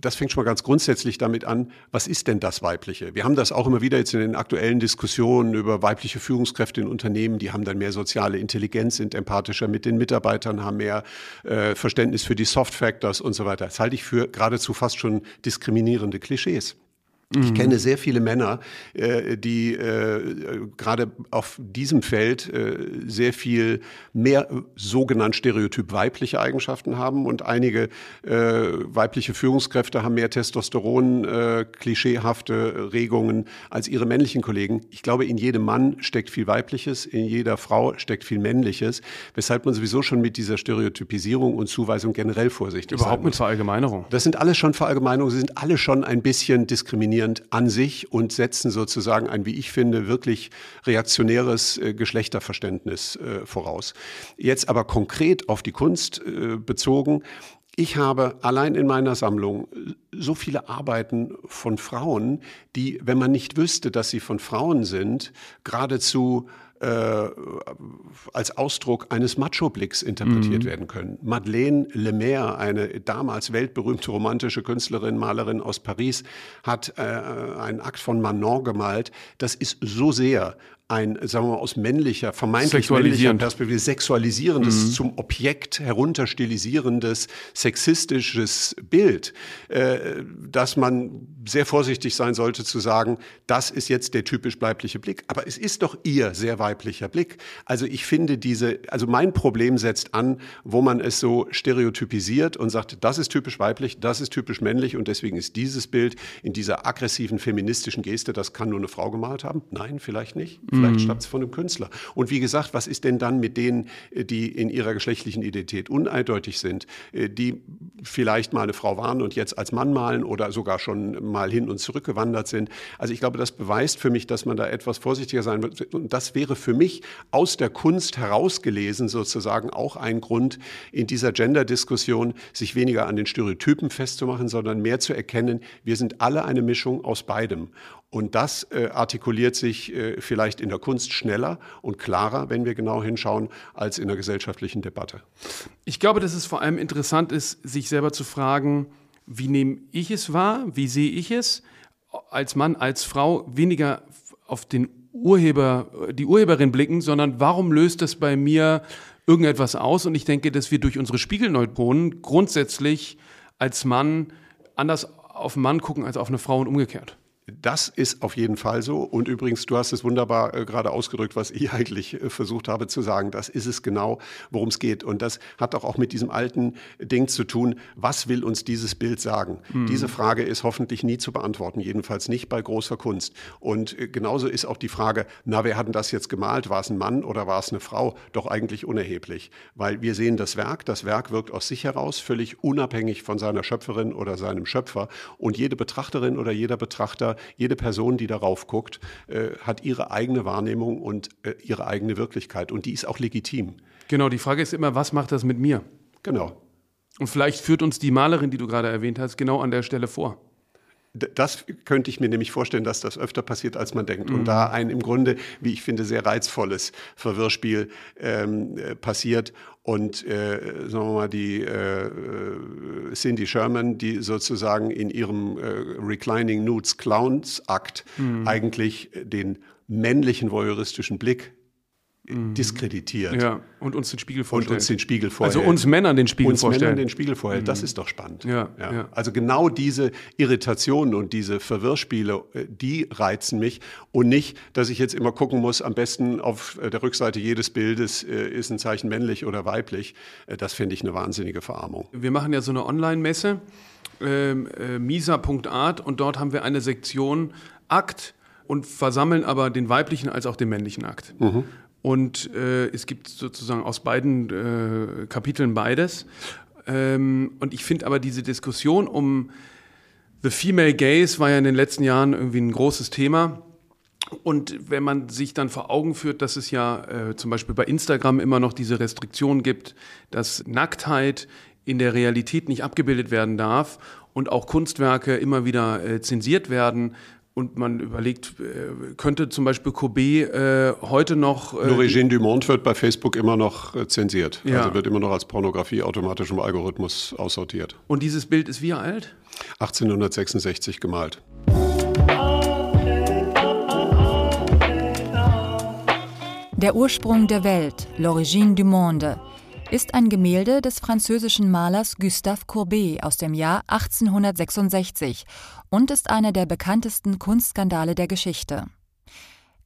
das fängt schon mal ganz grundsätzlich damit an, was ist denn das Weibliche? Wir haben das auch immer wieder jetzt in den aktuellen Diskussionen über weibliche Führungskräfte in Unternehmen, die haben dann mehr soziale Intelligenz, sind empathischer mit den Mitarbeitern, haben mehr äh, Verständnis für die Soft Factors und so weiter. Das halte ich für geradezu fast schon diskriminierende Klischees. Ich kenne sehr viele Männer, äh, die äh, gerade auf diesem Feld äh, sehr viel mehr sogenannt stereotyp weibliche Eigenschaften haben und einige äh, weibliche Führungskräfte haben mehr Testosteron, äh, klischeehafte Regungen als ihre männlichen Kollegen. Ich glaube, in jedem Mann steckt viel Weibliches, in jeder Frau steckt viel Männliches, weshalb man sowieso schon mit dieser Stereotypisierung und Zuweisung generell vorsichtig Überhaupt sein mit Verallgemeinerung. Das sind alles schon Verallgemeinerungen, sie sind alle schon ein bisschen diskriminierend an sich und setzen sozusagen ein, wie ich finde, wirklich reaktionäres äh, Geschlechterverständnis äh, voraus. Jetzt aber konkret auf die Kunst äh, bezogen. Ich habe allein in meiner Sammlung so viele Arbeiten von Frauen, die, wenn man nicht wüsste, dass sie von Frauen sind, geradezu als Ausdruck eines Macho-Blicks interpretiert mhm. werden können. Madeleine Lemaire, eine damals weltberühmte romantische Künstlerin, Malerin aus Paris, hat äh, einen Akt von Manon gemalt. Das ist so sehr ein, sagen wir mal, aus männlicher, vermeintlich männlicher Perspektive sexualisierendes, mhm. zum Objekt herunterstilisierendes, sexistisches Bild, äh, dass man sehr vorsichtig sein sollte zu sagen, das ist jetzt der typisch weibliche Blick. Aber es ist doch ihr sehr weiblicher Blick. Also ich finde diese, also mein Problem setzt an, wo man es so stereotypisiert und sagt, das ist typisch weiblich, das ist typisch männlich und deswegen ist dieses Bild in dieser aggressiven feministischen Geste, das kann nur eine Frau gemalt haben. Nein, vielleicht nicht. Mhm. Vielleicht mhm. stammt es von einem Künstler. Und wie gesagt, was ist denn dann mit denen, äh, die in ihrer geschlechtlichen Identität uneindeutig sind, äh, die vielleicht mal eine Frau waren und jetzt als Mann malen oder sogar schon mal hin und zurück gewandert sind? Also ich glaube, das beweist für mich, dass man da etwas vorsichtiger sein wird. Und das wäre für mich aus der Kunst herausgelesen sozusagen auch ein Grund in dieser Gender-Diskussion, sich weniger an den Stereotypen festzumachen, sondern mehr zu erkennen, wir sind alle eine Mischung aus beidem. Und das äh, artikuliert sich äh, vielleicht in der Kunst schneller und klarer, wenn wir genau hinschauen, als in der gesellschaftlichen Debatte. Ich glaube, dass es vor allem interessant ist, sich selber zu fragen, wie nehme ich es wahr, wie sehe ich es als Mann, als Frau, weniger auf den Urheber, die Urheberin blicken, sondern warum löst das bei mir irgendetwas aus? Und ich denke, dass wir durch unsere Spiegelneutronen grundsätzlich als Mann anders auf einen Mann gucken als auf eine Frau und umgekehrt. Das ist auf jeden Fall so. Und übrigens, du hast es wunderbar äh, gerade ausgedrückt, was ich eigentlich äh, versucht habe zu sagen. Das ist es genau, worum es geht. Und das hat auch, auch mit diesem alten Ding zu tun. Was will uns dieses Bild sagen? Mhm. Diese Frage ist hoffentlich nie zu beantworten, jedenfalls nicht bei großer Kunst. Und äh, genauso ist auch die Frage, na, wer hat denn das jetzt gemalt? War es ein Mann oder war es eine Frau? Doch eigentlich unerheblich. Weil wir sehen das Werk. Das Werk wirkt aus sich heraus, völlig unabhängig von seiner Schöpferin oder seinem Schöpfer. Und jede Betrachterin oder jeder Betrachter jede Person, die darauf guckt, äh, hat ihre eigene Wahrnehmung und äh, ihre eigene Wirklichkeit. Und die ist auch legitim. Genau, die Frage ist immer, was macht das mit mir? Genau. Und vielleicht führt uns die Malerin, die du gerade erwähnt hast, genau an der Stelle vor. Das könnte ich mir nämlich vorstellen, dass das öfter passiert, als man denkt. Mhm. Und da ein im Grunde, wie ich finde, sehr reizvolles Verwirrspiel ähm, äh, passiert. Und äh, sagen wir mal, die äh, Cindy Sherman, die sozusagen in ihrem äh, Reclining Nudes Clowns Akt mhm. eigentlich den männlichen voyeuristischen Blick Mhm. diskreditiert. Ja, und uns den Spiegel vorstellt. Und uns den Spiegel vorhält. Also uns Männern den Spiegel uns vorstellt. Männern den Spiegel vorhält, mhm. das ist doch spannend. Ja, ja. ja, Also genau diese Irritationen und diese Verwirrspiele, äh, die reizen mich und nicht, dass ich jetzt immer gucken muss, am besten auf der Rückseite jedes Bildes äh, ist ein Zeichen männlich oder weiblich. Äh, das finde ich eine wahnsinnige Verarmung. Wir machen ja so eine Online-Messe, ähm, äh, misa.art und dort haben wir eine Sektion Akt und versammeln aber den weiblichen als auch den männlichen Akt. Mhm. Und äh, es gibt sozusagen aus beiden äh, Kapiteln beides. Ähm, und ich finde aber diese Diskussion um The Female Gaze war ja in den letzten Jahren irgendwie ein großes Thema. Und wenn man sich dann vor Augen führt, dass es ja äh, zum Beispiel bei Instagram immer noch diese Restriktion gibt, dass Nacktheit in der Realität nicht abgebildet werden darf und auch Kunstwerke immer wieder äh, zensiert werden, und man überlegt, äh, könnte zum Beispiel Courbet äh, heute noch. Äh, L'Origine du Monde wird bei Facebook immer noch äh, zensiert. Ja. Also wird immer noch als Pornografie automatisch im Algorithmus aussortiert. Und dieses Bild ist wie alt? 1866 gemalt. Der Ursprung der Welt, L'Origine du Monde, ist ein Gemälde des französischen Malers Gustave Courbet aus dem Jahr 1866 und ist einer der bekanntesten Kunstskandale der Geschichte.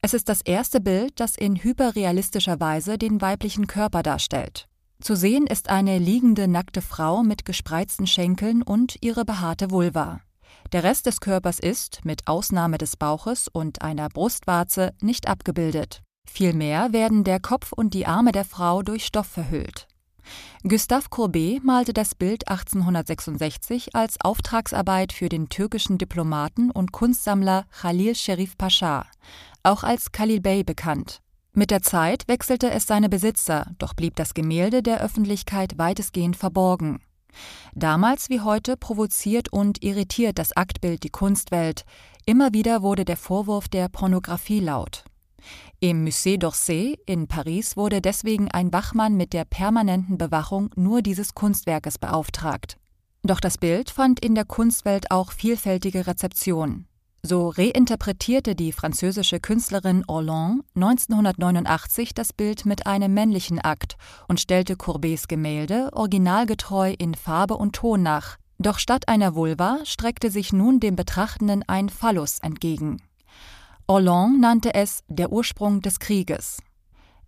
Es ist das erste Bild, das in hyperrealistischer Weise den weiblichen Körper darstellt. Zu sehen ist eine liegende nackte Frau mit gespreizten Schenkeln und ihre behaarte Vulva. Der Rest des Körpers ist, mit Ausnahme des Bauches und einer Brustwarze, nicht abgebildet. Vielmehr werden der Kopf und die Arme der Frau durch Stoff verhüllt. Gustave Courbet malte das Bild 1866 als Auftragsarbeit für den türkischen Diplomaten und Kunstsammler Khalil Sherif Pascha, auch als Khalil Bey bekannt. Mit der Zeit wechselte es seine Besitzer, doch blieb das Gemälde der Öffentlichkeit weitestgehend verborgen. Damals wie heute provoziert und irritiert das Aktbild die Kunstwelt. Immer wieder wurde der Vorwurf der Pornografie laut. Im Musée d'Orsay in Paris wurde deswegen ein Wachmann mit der permanenten Bewachung nur dieses Kunstwerkes beauftragt. Doch das Bild fand in der Kunstwelt auch vielfältige Rezeption. So reinterpretierte die französische Künstlerin Hollande 1989 das Bild mit einem männlichen Akt und stellte Courbets Gemälde originalgetreu in Farbe und Ton nach. Doch statt einer Vulva streckte sich nun dem Betrachtenden ein Phallus entgegen. Hollande nannte es der Ursprung des Krieges.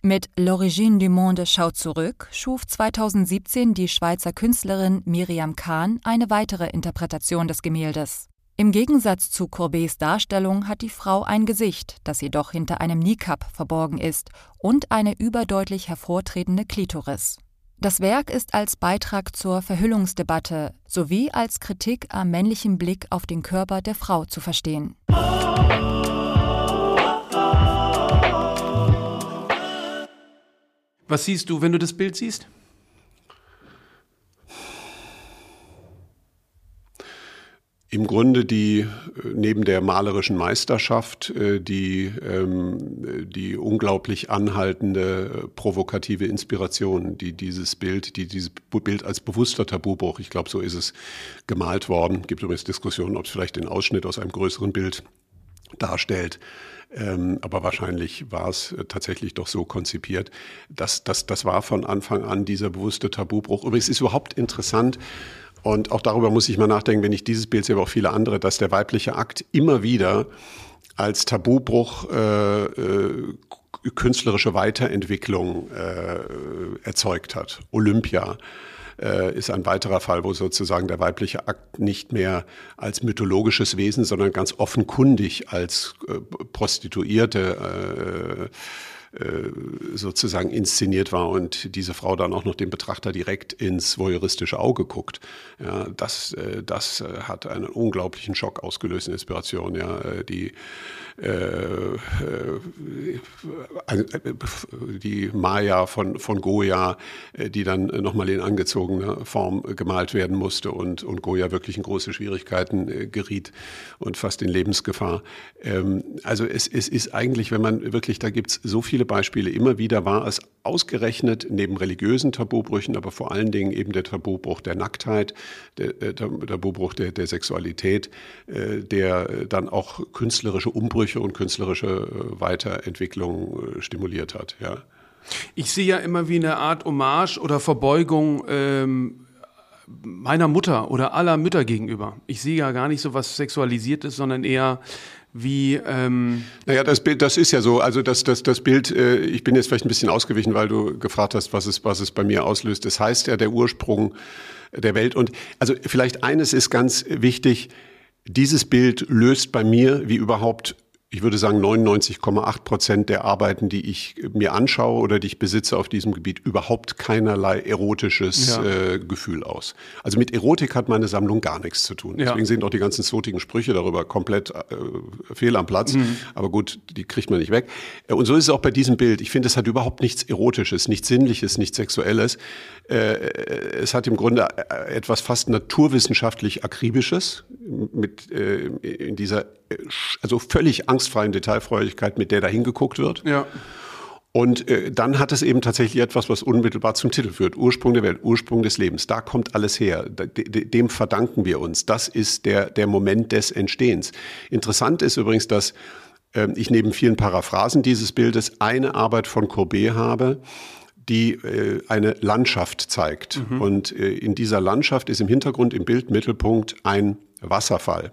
Mit L'Origine du Monde schaut zurück schuf 2017 die Schweizer Künstlerin Miriam Kahn eine weitere Interpretation des Gemäldes. Im Gegensatz zu Courbets Darstellung hat die Frau ein Gesicht, das jedoch hinter einem Niqab verborgen ist, und eine überdeutlich hervortretende Klitoris. Das Werk ist als Beitrag zur Verhüllungsdebatte sowie als Kritik am männlichen Blick auf den Körper der Frau zu verstehen. Was siehst du, wenn du das Bild siehst? Im Grunde die äh, neben der malerischen Meisterschaft äh, die, ähm, die unglaublich anhaltende äh, provokative Inspiration, die dieses Bild, die dieses Bild als bewusster Tabubruch, ich glaube, so ist es gemalt worden. Gibt übrigens Diskussionen, ob es vielleicht den Ausschnitt aus einem größeren Bild darstellt. Ähm, aber wahrscheinlich war es äh, tatsächlich doch so konzipiert. dass das, das war von Anfang an dieser bewusste Tabubruch. Übrigens ist überhaupt interessant, und auch darüber muss ich mal nachdenken, wenn ich dieses Bild sehe, aber auch viele andere, dass der weibliche Akt immer wieder als Tabubruch äh, äh, künstlerische Weiterentwicklung äh, erzeugt hat. Olympia äh, ist ein weiterer Fall, wo sozusagen der weibliche Akt nicht mehr als mythologisches Wesen, sondern ganz offenkundig als äh, Prostituierte äh, äh, sozusagen inszeniert war und diese Frau dann auch noch dem Betrachter direkt ins voyeuristische Auge guckt. Ja, das, äh, das hat einen unglaublichen Schock ausgelöst in Inspiration. Ja, die die Maya von, von Goya, die dann nochmal in angezogener Form gemalt werden musste und, und Goya wirklich in große Schwierigkeiten geriet und fast in Lebensgefahr. Ähm, also es, es ist eigentlich, wenn man wirklich, da gibt es so viele Beispiele. Immer wieder war es ausgerechnet neben religiösen Tabubrüchen, aber vor allen Dingen eben der Tabubruch der Nacktheit, der, der Tabubruch der, der Sexualität, äh, der dann auch künstlerische Umbrüche und künstlerische äh, Weiterentwicklung äh, stimuliert hat. Ja. Ich sehe ja immer wie eine Art Hommage oder Verbeugung ähm, meiner Mutter oder aller Mütter gegenüber. Ich sehe ja gar nicht so was Sexualisiertes, sondern eher wie. Ähm naja, das Bild, das ist ja so. Also das, das, das Bild, äh, ich bin jetzt vielleicht ein bisschen ausgewichen, weil du gefragt hast, was es, was es bei mir auslöst. Das heißt ja der Ursprung der Welt. Und also vielleicht eines ist ganz wichtig. Dieses Bild löst bei mir, wie überhaupt ich würde sagen, 99,8 Prozent der Arbeiten, die ich mir anschaue oder die ich besitze auf diesem Gebiet, überhaupt keinerlei erotisches ja. äh, Gefühl aus. Also mit Erotik hat meine Sammlung gar nichts zu tun. Deswegen ja. sind auch die ganzen zotigen Sprüche darüber komplett äh, fehl am Platz. Mhm. Aber gut, die kriegt man nicht weg. Äh, und so ist es auch bei diesem Bild. Ich finde, es hat überhaupt nichts Erotisches, nichts Sinnliches, nichts Sexuelles. Äh, es hat im Grunde äh, etwas fast naturwissenschaftlich Akribisches mit, äh, in dieser also völlig angstfreien Detailfreudigkeit, mit der da hingeguckt wird. Ja. Und äh, dann hat es eben tatsächlich etwas, was unmittelbar zum Titel führt. Ursprung der Welt, Ursprung des Lebens. Da kommt alles her. dem verdanken wir uns. Das ist der, der Moment des Entstehens. Interessant ist übrigens, dass äh, ich neben vielen Paraphrasen dieses Bildes eine Arbeit von Courbet habe, die äh, eine Landschaft zeigt. Mhm. Und äh, in dieser Landschaft ist im Hintergrund, im Bildmittelpunkt ein Wasserfall.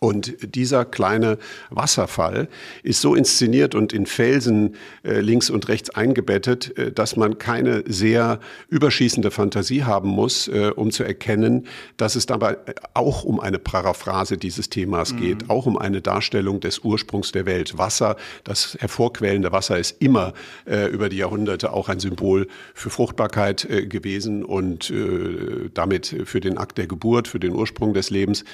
Und dieser kleine Wasserfall ist so inszeniert und in Felsen äh, links und rechts eingebettet, äh, dass man keine sehr überschießende Fantasie haben muss, äh, um zu erkennen, dass es dabei auch um eine Paraphrase dieses Themas mhm. geht, auch um eine Darstellung des Ursprungs der Welt. Wasser, das hervorquellende Wasser ist immer äh, über die Jahrhunderte auch ein Symbol für Fruchtbarkeit äh, gewesen und äh, damit für den Akt der Geburt, für den Ursprung des Lebens.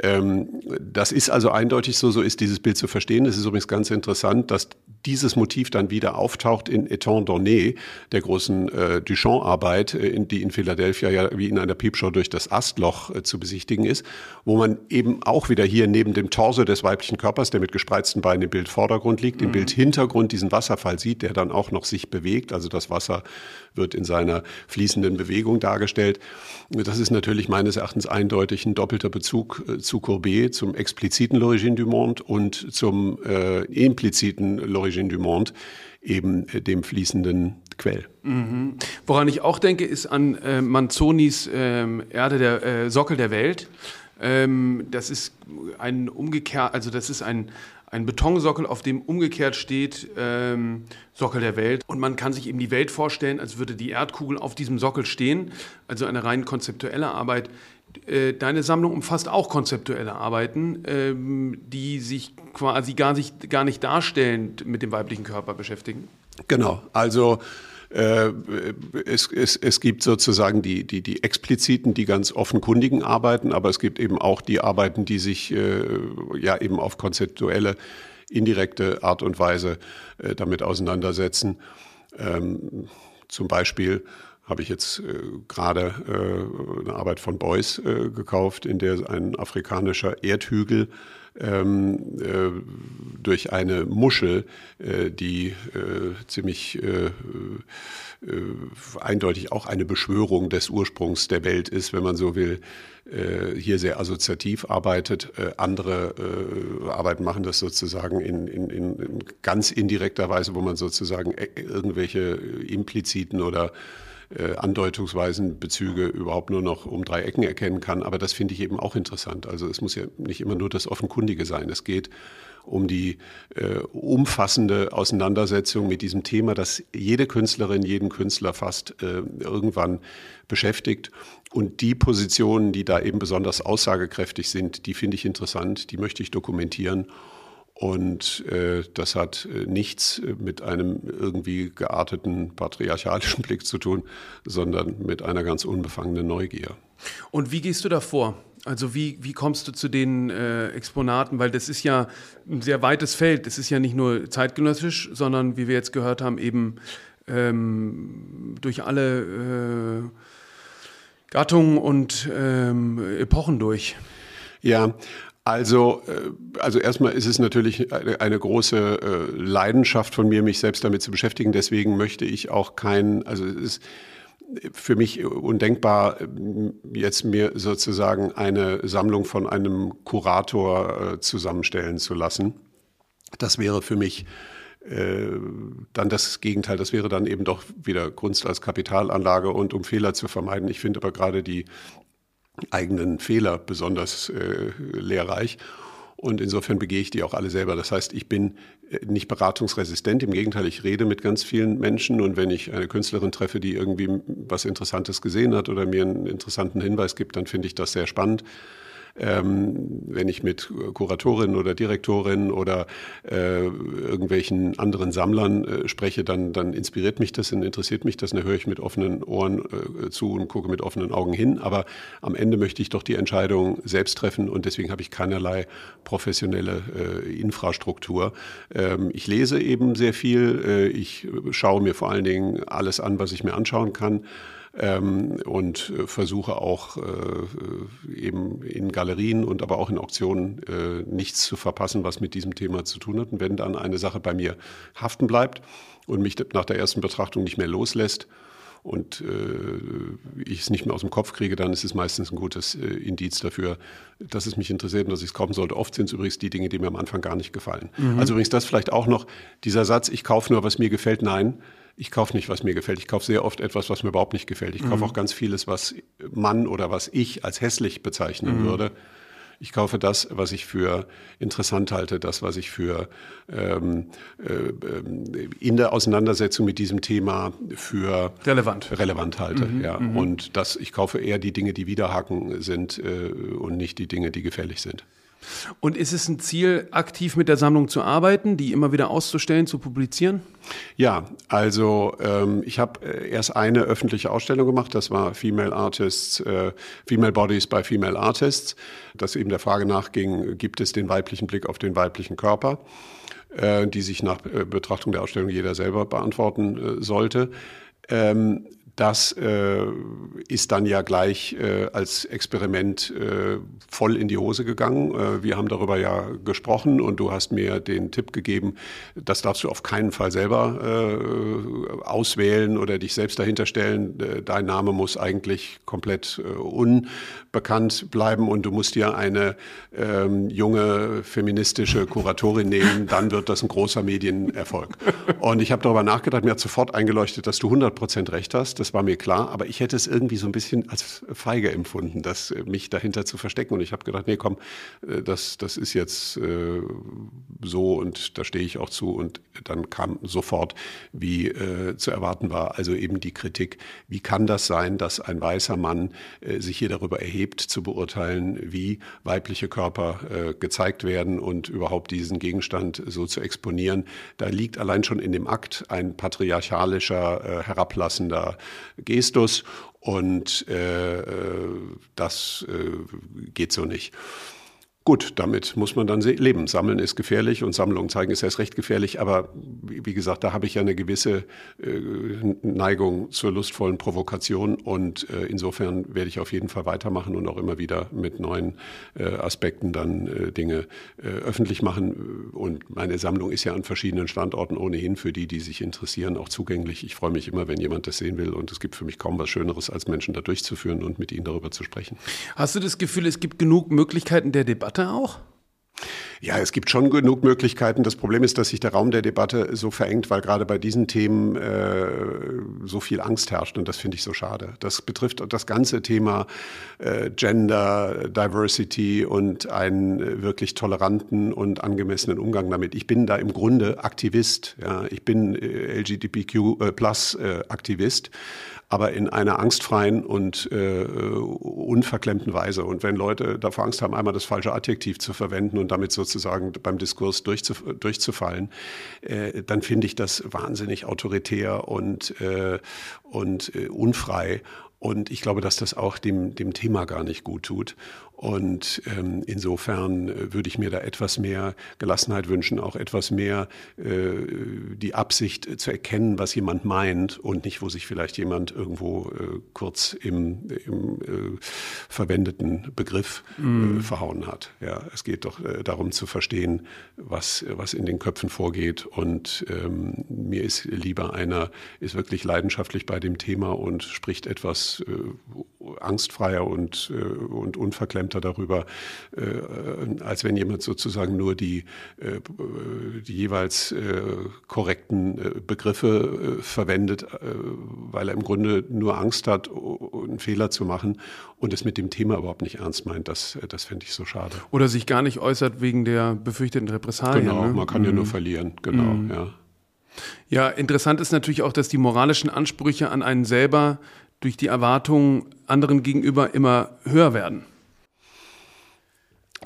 Ähm, das ist also eindeutig so, so ist dieses Bild zu verstehen. Es ist übrigens ganz interessant, dass dieses Motiv dann wieder auftaucht in Etant Donné, der großen äh, Duchamp-Arbeit, äh, die in Philadelphia ja wie in einer Piepshow durch das Astloch äh, zu besichtigen ist, wo man eben auch wieder hier neben dem Torso des weiblichen Körpers, der mit gespreizten Beinen im Bildvordergrund liegt, mhm. im Bildhintergrund diesen Wasserfall sieht, der dann auch noch sich bewegt. Also das Wasser wird in seiner fließenden Bewegung dargestellt. Das ist natürlich meines Erachtens eindeutig ein doppelter Bezug äh, zu Courbet, zum expliziten L'Origine du Monde und zum äh, impliziten L'Origine du Monde, eben äh, dem fließenden Quell. Mhm. Woran ich auch denke, ist an äh, Manzonis ähm, Erde der äh, Sockel der Welt. Ähm, das ist ein umgekehrt, also das ist ein ein Betonsockel, auf dem umgekehrt steht ähm, Sockel der Welt. Und man kann sich eben die Welt vorstellen, als würde die Erdkugel auf diesem Sockel stehen. Also eine rein konzeptuelle Arbeit. Äh, deine Sammlung umfasst auch konzeptuelle Arbeiten, ähm, die sich quasi gar nicht, gar nicht darstellend mit dem weiblichen Körper beschäftigen. Genau, also äh, es, es, es gibt sozusagen die, die, die expliziten, die ganz offenkundigen Arbeiten, aber es gibt eben auch die Arbeiten, die sich äh, ja eben auf konzeptuelle, indirekte Art und Weise äh, damit auseinandersetzen. Ähm, zum Beispiel habe ich jetzt äh, gerade äh, eine Arbeit von Beuys äh, gekauft, in der ein afrikanischer Erdhügel ähm, äh, durch eine Muschel, äh, die äh, ziemlich äh, äh, eindeutig auch eine Beschwörung des Ursprungs der Welt ist, wenn man so will, äh, hier sehr assoziativ arbeitet. andere Arbeiten machen das sozusagen in, in, in ganz indirekter Weise, wo man sozusagen irgendwelche impliziten oder äh, Andeutungsweisen, Bezüge überhaupt nur noch um drei Ecken erkennen kann. Aber das finde ich eben auch interessant. Also es muss ja nicht immer nur das Offenkundige sein. Es geht um die äh, umfassende Auseinandersetzung mit diesem Thema, das jede Künstlerin, jeden Künstler fast äh, irgendwann beschäftigt. Und die Positionen, die da eben besonders aussagekräftig sind, die finde ich interessant, die möchte ich dokumentieren. Und äh, das hat äh, nichts äh, mit einem irgendwie gearteten patriarchalischen Blick zu tun, sondern mit einer ganz unbefangenen Neugier. Und wie gehst du da vor? Also wie, wie kommst du zu den äh, Exponaten? Weil das ist ja ein sehr weites Feld. Es ist ja nicht nur zeitgenössisch, sondern wie wir jetzt gehört haben, eben ähm, durch alle äh, Gattungen und ähm, Epochen durch. Ja, also, äh, also erstmal ist es natürlich eine, eine, große äh, Leidenschaft von mir, mich selbst damit zu beschäftigen. Deswegen möchte ich auch kein, also es ist für mich undenkbar, jetzt mir sozusagen eine Sammlung von einem Kurator äh, zusammenstellen zu lassen. Das wäre für mich äh, dann das Gegenteil. Das wäre dann eben doch wieder Kunst als Kapitalanlage und um Fehler zu vermeiden. Ich finde aber gerade die eigenen Fehler besonders äh, lehrreich. Und insofern begehe ich die auch alle selber. Das heißt, ich bin äh, nicht beratungsresistent. Im Gegenteil, ich rede mit ganz vielen Menschen. Und wenn ich eine Künstlerin treffe, die irgendwie was Interessantes gesehen hat oder mir einen interessanten Hinweis gibt, dann finde ich das sehr spannend. Ähm, wenn ich mit Kuratorinnen oder Direktorinnen oder äh, irgendwelchen anderen Sammlern äh, spreche, dann, dann inspiriert mich das und interessiert mich das. Dann höre ich mit offenen Ohren äh, zu und gucke mit offenen Augen hin. Aber am Ende möchte ich doch die Entscheidung selbst treffen und deswegen habe ich keinerlei professionelle äh, Infrastruktur. Ähm, ich lese eben sehr viel. Äh, ich schaue mir vor allen Dingen alles an, was ich mir anschauen kann. Ähm, und äh, versuche auch äh, eben in Galerien und aber auch in Auktionen äh, nichts zu verpassen, was mit diesem Thema zu tun hat. Und wenn dann eine Sache bei mir haften bleibt und mich nach der ersten Betrachtung nicht mehr loslässt, und äh, ich es nicht mehr aus dem Kopf kriege, dann ist es meistens ein gutes äh, Indiz dafür, dass es mich interessiert und dass ich es kaufen sollte. Oft sind es übrigens die Dinge, die mir am Anfang gar nicht gefallen. Mhm. Also übrigens das vielleicht auch noch, dieser Satz, ich kaufe nur, was mir gefällt, nein. Ich kaufe nicht, was mir gefällt. Ich kaufe sehr oft etwas, was mir überhaupt nicht gefällt. Ich kaufe mhm. auch ganz vieles, was Mann oder was ich als hässlich bezeichnen mhm. würde. Ich kaufe das, was ich für interessant halte, das, was ich für ähm, äh, in der Auseinandersetzung mit diesem Thema für relevant, relevant halte. Mhm, ja. Mhm. Und das, ich kaufe eher die Dinge, die Widerhaken sind äh, und nicht die Dinge, die gefährlich sind. Und ist es ein Ziel, aktiv mit der Sammlung zu arbeiten, die immer wieder auszustellen, zu publizieren? Ja, also ähm, ich habe äh, erst eine öffentliche Ausstellung gemacht, das war Female Artists, äh, Female Bodies by Female Artists, das eben der Frage nachging, gibt es den weiblichen Blick auf den weiblichen Körper, äh, die sich nach äh, Betrachtung der Ausstellung jeder selber beantworten äh, sollte. Ähm, das äh, ist dann ja gleich äh, als Experiment äh, voll in die Hose gegangen. Äh, wir haben darüber ja gesprochen und du hast mir den Tipp gegeben, das darfst du auf keinen Fall selber äh, auswählen oder dich selbst dahinter stellen. Äh, dein Name muss eigentlich komplett unbekannt bleiben und du musst dir eine ähm, junge feministische Kuratorin nehmen, dann wird das ein großer Medienerfolg. Und ich habe darüber nachgedacht, mir hat sofort eingeleuchtet, dass du 100 Prozent recht hast. Das das war mir klar, aber ich hätte es irgendwie so ein bisschen als feige empfunden, das äh, mich dahinter zu verstecken. Und ich habe gedacht, nee, komm, äh, das, das ist jetzt äh, so und da stehe ich auch zu. Und dann kam sofort, wie äh, zu erwarten war, also eben die Kritik, wie kann das sein, dass ein weißer Mann äh, sich hier darüber erhebt, zu beurteilen, wie weibliche Körper äh, gezeigt werden und überhaupt diesen Gegenstand so zu exponieren. Da liegt allein schon in dem Akt ein patriarchalischer, herablassender Gestus und äh, äh, das äh, geht so nicht. Gut, damit muss man dann leben. Sammeln ist gefährlich und Sammlungen zeigen ist erst recht gefährlich. Aber wie gesagt, da habe ich ja eine gewisse äh, Neigung zur lustvollen Provokation. Und äh, insofern werde ich auf jeden Fall weitermachen und auch immer wieder mit neuen äh, Aspekten dann Dinge öffentlich machen. Und meine Sammlung ist ja an verschiedenen Standorten ohnehin für die, die sich interessieren, auch zugänglich. Ich freue mich immer, wenn jemand das sehen will. Und es gibt für mich kaum was Schöneres, als Menschen da durchzuführen und mit ihnen darüber zu sprechen. Hast du das Gefühl, es gibt genug Möglichkeiten der Debatte? Debatte auch? Ja, es gibt schon genug Möglichkeiten. Das Problem ist, dass sich der Raum der Debatte so verengt, weil gerade bei diesen Themen äh, so viel Angst herrscht und das finde ich so schade. Das betrifft das ganze Thema äh, Gender, Diversity und einen wirklich toleranten und angemessenen Umgang damit. Ich bin da im Grunde Aktivist. Ja, ich bin äh, LGBTQ aber in einer angstfreien und äh, unverklemmten Weise. Und wenn Leute davor Angst haben, einmal das falsche Adjektiv zu verwenden und damit sozusagen beim Diskurs durchzuf durchzufallen, äh, dann finde ich das wahnsinnig autoritär und, äh, und äh, unfrei. Und ich glaube, dass das auch dem, dem Thema gar nicht gut tut. Und ähm, insofern äh, würde ich mir da etwas mehr Gelassenheit wünschen, auch etwas mehr äh, die Absicht zu erkennen, was jemand meint und nicht, wo sich vielleicht jemand irgendwo äh, kurz im, im äh, verwendeten Begriff mm. verhauen hat. Ja, es geht doch äh, darum zu verstehen, was, was in den Köpfen vorgeht. Und ähm, mir ist lieber einer, ist wirklich leidenschaftlich bei dem Thema und spricht etwas äh, angstfreier und, und unverklemmt transparenter darüber, äh, als wenn jemand sozusagen nur die, äh, die jeweils äh, korrekten äh, Begriffe äh, verwendet, äh, weil er im Grunde nur Angst hat, einen Fehler zu machen und es mit dem Thema überhaupt nicht ernst meint. Das, das fände ich so schade. Oder sich gar nicht äußert wegen der befürchteten Repressalien. Genau, ne? man kann mhm. ja nur verlieren, genau, mhm. ja. Ja, interessant ist natürlich auch, dass die moralischen Ansprüche an einen selber durch die Erwartungen anderen gegenüber immer höher werden.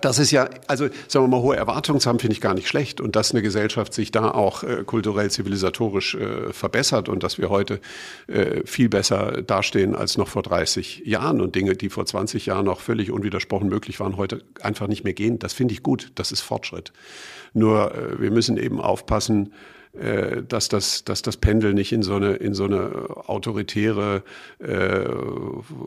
Das ist ja, also sagen wir mal, hohe Erwartungen zu haben, finde ich gar nicht schlecht. Und dass eine Gesellschaft sich da auch äh, kulturell, zivilisatorisch äh, verbessert und dass wir heute äh, viel besser dastehen als noch vor 30 Jahren und Dinge, die vor 20 Jahren noch völlig unwidersprochen möglich waren, heute einfach nicht mehr gehen, das finde ich gut. Das ist Fortschritt. Nur äh, wir müssen eben aufpassen, dass, das, dass das Pendel nicht in so eine, in so eine autoritäre, äh,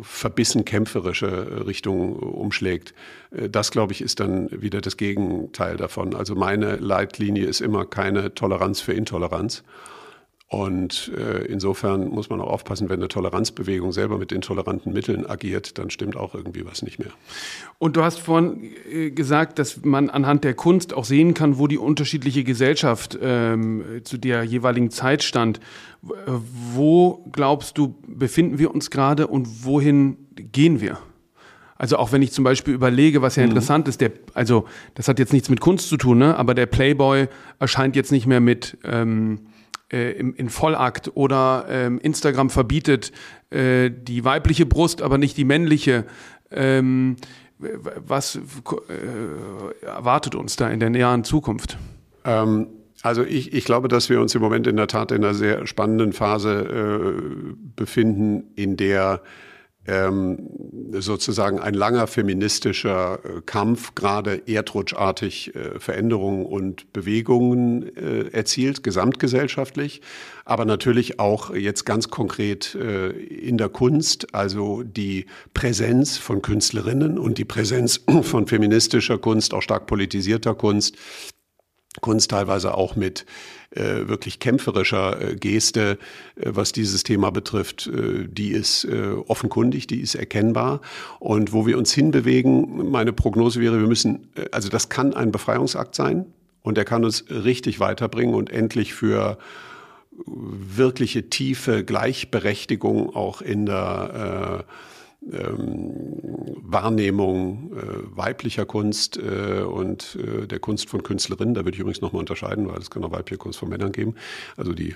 verbissen kämpferische Richtung umschlägt. Äh, das, glaube ich, ist dann wieder das Gegenteil davon. Also meine Leitlinie ist immer keine Toleranz für Intoleranz. Und äh, insofern muss man auch aufpassen, wenn eine Toleranzbewegung selber mit intoleranten Mitteln agiert, dann stimmt auch irgendwie was nicht mehr. Und du hast vorhin äh, gesagt, dass man anhand der Kunst auch sehen kann, wo die unterschiedliche Gesellschaft ähm, zu der jeweiligen Zeit stand. Wo glaubst du, befinden wir uns gerade und wohin gehen wir? Also auch wenn ich zum Beispiel überlege, was ja mhm. interessant ist, der, also das hat jetzt nichts mit Kunst zu tun, ne? aber der Playboy erscheint jetzt nicht mehr mit ähm, äh, in Vollakt oder ähm, Instagram verbietet äh, die weibliche Brust, aber nicht die männliche. Ähm, was äh, erwartet uns da in der näheren Zukunft? Ähm, also ich, ich glaube, dass wir uns im Moment in der Tat in einer sehr spannenden Phase äh, befinden, in der ähm, sozusagen ein langer feministischer äh, Kampf gerade erdrutschartig äh, Veränderungen und Bewegungen äh, erzielt, gesamtgesellschaftlich, aber natürlich auch jetzt ganz konkret äh, in der Kunst, also die Präsenz von Künstlerinnen und die Präsenz von feministischer Kunst, auch stark politisierter Kunst, Kunst teilweise auch mit äh, wirklich kämpferischer äh, Geste, äh, was dieses Thema betrifft, äh, die ist äh, offenkundig, die ist erkennbar. Und wo wir uns hinbewegen, meine Prognose wäre, wir müssen, äh, also das kann ein Befreiungsakt sein und der kann uns richtig weiterbringen und endlich für wirkliche tiefe Gleichberechtigung auch in der äh, ähm, Wahrnehmung äh, weiblicher Kunst äh, und äh, der Kunst von Künstlerinnen. Da würde ich übrigens nochmal unterscheiden, weil es kann auch weibliche Kunst von Männern geben, also die äh,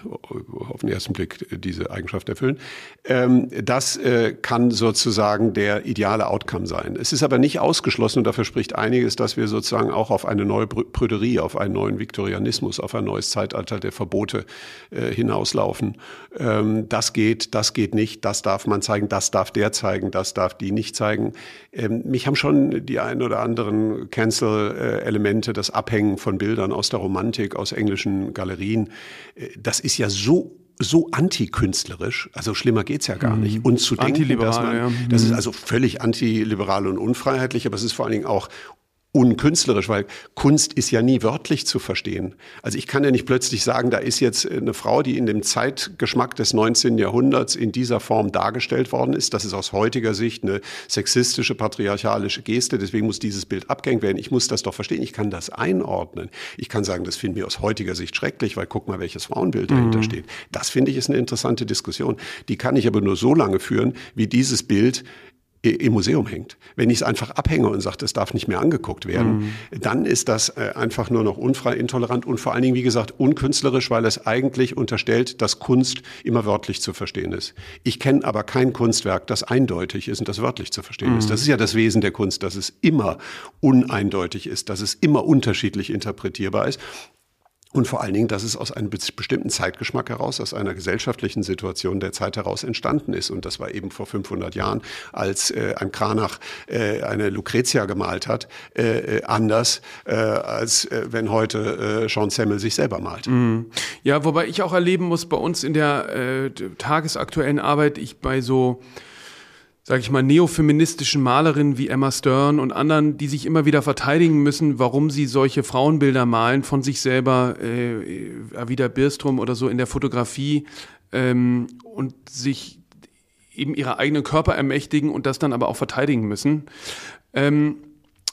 auf den ersten Blick diese Eigenschaft erfüllen. Ähm, das äh, kann sozusagen der ideale Outcome sein. Es ist aber nicht ausgeschlossen, und dafür spricht einiges, dass wir sozusagen auch auf eine neue Prüderie, auf einen neuen Viktorianismus, auf ein neues Zeitalter der Verbote äh, hinauslaufen. Ähm, das geht, das geht nicht, das darf man zeigen, das darf der zeigen, das darf die nicht zeigen. Ähm, mich haben schon die ein oder anderen Cancel-Elemente, das Abhängen von Bildern aus der Romantik, aus englischen Galerien. Äh, das ist ja so so antikünstlerisch, also schlimmer geht's ja gar nicht. Mhm. Und zu denken, dass man, das ist mhm. also völlig antiliberal und unfreiheitlich, aber es ist vor allen Dingen auch unkünstlerisch, weil Kunst ist ja nie wörtlich zu verstehen. Also ich kann ja nicht plötzlich sagen, da ist jetzt eine Frau, die in dem Zeitgeschmack des 19. Jahrhunderts in dieser Form dargestellt worden ist. Das ist aus heutiger Sicht eine sexistische, patriarchalische Geste. Deswegen muss dieses Bild abgehängt werden. Ich muss das doch verstehen. Ich kann das einordnen. Ich kann sagen, das finden wir aus heutiger Sicht schrecklich, weil guck mal, welches Frauenbild dahinter mhm. steht. Das finde ich ist eine interessante Diskussion. Die kann ich aber nur so lange führen, wie dieses Bild im Museum hängt. Wenn ich es einfach abhänge und sage, das darf nicht mehr angeguckt werden, mhm. dann ist das äh, einfach nur noch unfrei, intolerant und vor allen Dingen, wie gesagt, unkünstlerisch, weil es eigentlich unterstellt, dass Kunst immer wörtlich zu verstehen ist. Ich kenne aber kein Kunstwerk, das eindeutig ist und das wörtlich zu verstehen mhm. ist. Das ist ja das Wesen der Kunst, dass es immer uneindeutig ist, dass es immer unterschiedlich interpretierbar ist. Und vor allen Dingen, dass es aus einem bestimmten Zeitgeschmack heraus, aus einer gesellschaftlichen Situation der Zeit heraus entstanden ist. Und das war eben vor 500 Jahren, als äh, ein Kranach äh, eine Lucretia gemalt hat, äh, äh anders, äh, als äh, wenn heute äh, Sean Semmel sich selber malt. Mhm. Ja, wobei ich auch erleben muss, bei uns in der äh, tagesaktuellen Arbeit, ich bei so sage ich mal, neofeministischen Malerinnen wie Emma Stern und anderen, die sich immer wieder verteidigen müssen, warum sie solche Frauenbilder malen von sich selber, äh, Avida Birstrom oder so in der Fotografie ähm, und sich eben ihre eigenen Körper ermächtigen und das dann aber auch verteidigen müssen. Ähm,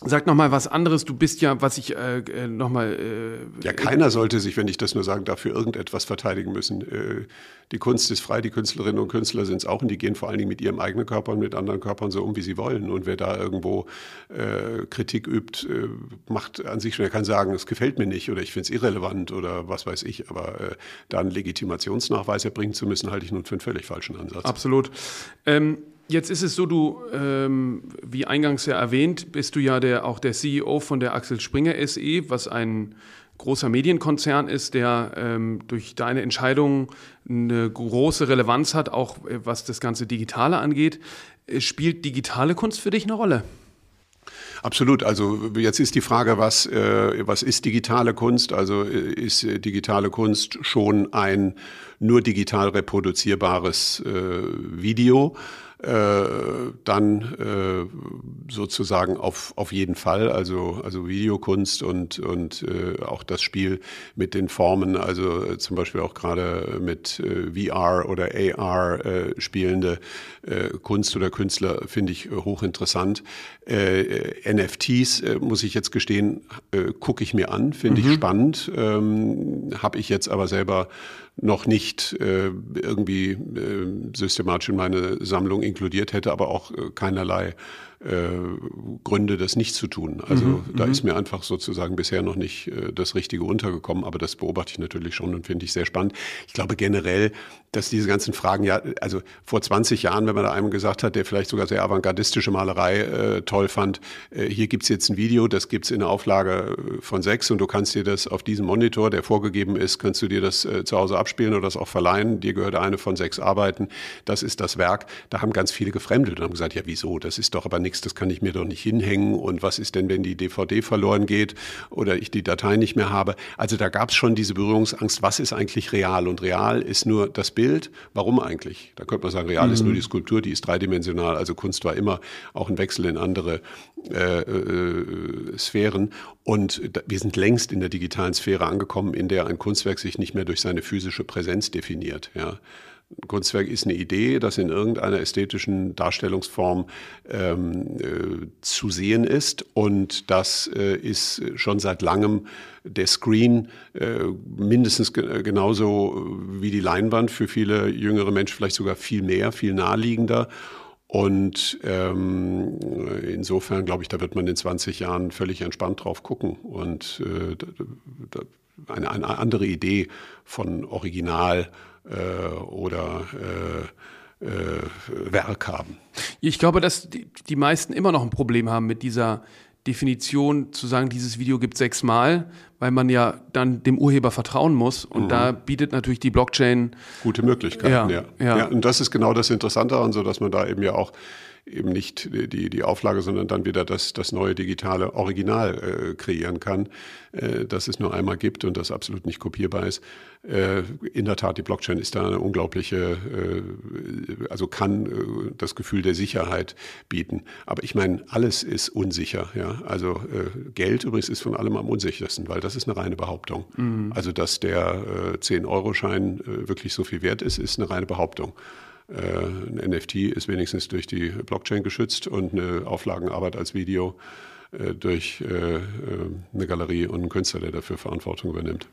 Sag noch mal was anderes. Du bist ja, was ich äh, äh noch mal. Äh, ja, keiner sollte sich, wenn ich das nur sagen darf, für irgendetwas verteidigen müssen. Äh, die Kunst ist frei, die Künstlerinnen und Künstler sind es auch und die gehen vor allen Dingen mit ihrem eigenen Körper und mit anderen Körpern so um, wie sie wollen. Und wer da irgendwo äh, Kritik übt, äh, macht an sich schon, er kann sagen, es gefällt mir nicht oder ich finde es irrelevant oder was weiß ich. Aber da einen Legitimationsnachweis erbringen zu müssen, halte ich nun für einen völlig falschen Ansatz. Absolut. Ähm Jetzt ist es so, du, ähm, wie eingangs ja erwähnt, bist du ja der, auch der CEO von der Axel Springer SE, was ein großer Medienkonzern ist, der ähm, durch deine Entscheidung eine große Relevanz hat, auch äh, was das ganze Digitale angeht. Äh, spielt digitale Kunst für dich eine Rolle? Absolut. Also jetzt ist die Frage, was, äh, was ist digitale Kunst? Also äh, ist äh, digitale Kunst schon ein nur digital reproduzierbares äh, Video? Äh, dann äh, sozusagen auf, auf jeden Fall, also, also Videokunst und, und äh, auch das Spiel mit den Formen, also zum Beispiel auch gerade mit VR oder AR spielende Kunst oder Künstler finde ich hochinteressant. NFTs, muss ich jetzt gestehen, gucke ich mir an, finde mhm. ich spannend, ähm, habe ich jetzt aber selber noch nicht äh, irgendwie äh, systematisch in meine Sammlung inkludiert, hätte aber auch äh, keinerlei äh, Gründe, das nicht zu tun. Also mhm, da mhm. ist mir einfach sozusagen bisher noch nicht äh, das Richtige untergekommen, aber das beobachte ich natürlich schon und finde ich sehr spannend. Ich glaube generell, dass diese ganzen Fragen ja, also vor 20 Jahren, wenn man da einem gesagt hat, der vielleicht sogar sehr avantgardistische Malerei äh, toll fand, äh, hier gibt's jetzt ein Video, das gibt's in der Auflage von sechs und du kannst dir das auf diesem Monitor, der vorgegeben ist, kannst du dir das zu Hause abspielen oder das auch verleihen. Dir gehört eine von sechs Arbeiten, das ist das Werk. Da haben ganz viele gefremdet und haben gesagt, ja wieso, das ist doch aber nichts, das kann ich mir doch nicht hinhängen und was ist denn, wenn die DVD verloren geht oder ich die Datei nicht mehr habe. Also da gab es schon diese Berührungsangst, was ist eigentlich real und real ist nur das Bild. Warum eigentlich? Da könnte man sagen, real mhm. ist nur mhm. die Skulptur, die ist dreidimensional, also Kunst war immer auch ein Wechsel in andere äh, äh, Sphären und wir sind längst in der digitalen Sphäre angekommen, in der ein Kunstwerk sich nicht mehr durch seine physische Präsenz definiert. Ja. Kunstwerk ist eine Idee, das in irgendeiner ästhetischen Darstellungsform ähm, äh, zu sehen ist. Und das äh, ist schon seit langem der Screen äh, mindestens ge genauso wie die Leinwand für viele jüngere Menschen, vielleicht sogar viel mehr, viel naheliegender. Und ähm, insofern glaube ich, da wird man in 20 Jahren völlig entspannt drauf gucken und äh, eine, eine andere Idee von Original oder äh, äh, Werk haben. Ich glaube, dass die, die meisten immer noch ein Problem haben mit dieser Definition zu sagen, dieses Video gibt sechsmal, weil man ja dann dem Urheber vertrauen muss. Und mhm. da bietet natürlich die Blockchain gute Möglichkeiten. Ja, ja. ja. ja und das ist genau das Interessante daran, so dass man da eben ja auch eben nicht die, die Auflage, sondern dann wieder das, das neue digitale Original äh, kreieren kann, äh, das es nur einmal gibt und das absolut nicht kopierbar ist. Äh, in der Tat, die Blockchain ist da eine unglaubliche, äh, also kann äh, das Gefühl der Sicherheit bieten. Aber ich meine, alles ist unsicher. Ja? Also äh, Geld übrigens ist von allem am unsichersten, weil das ist eine reine Behauptung. Mhm. Also dass der äh, 10-Euro-Schein äh, wirklich so viel wert ist, ist eine reine Behauptung. Äh, ein NFT ist wenigstens durch die Blockchain geschützt und eine Auflagenarbeit als Video äh, durch äh, eine Galerie und einen Künstler, der dafür Verantwortung übernimmt.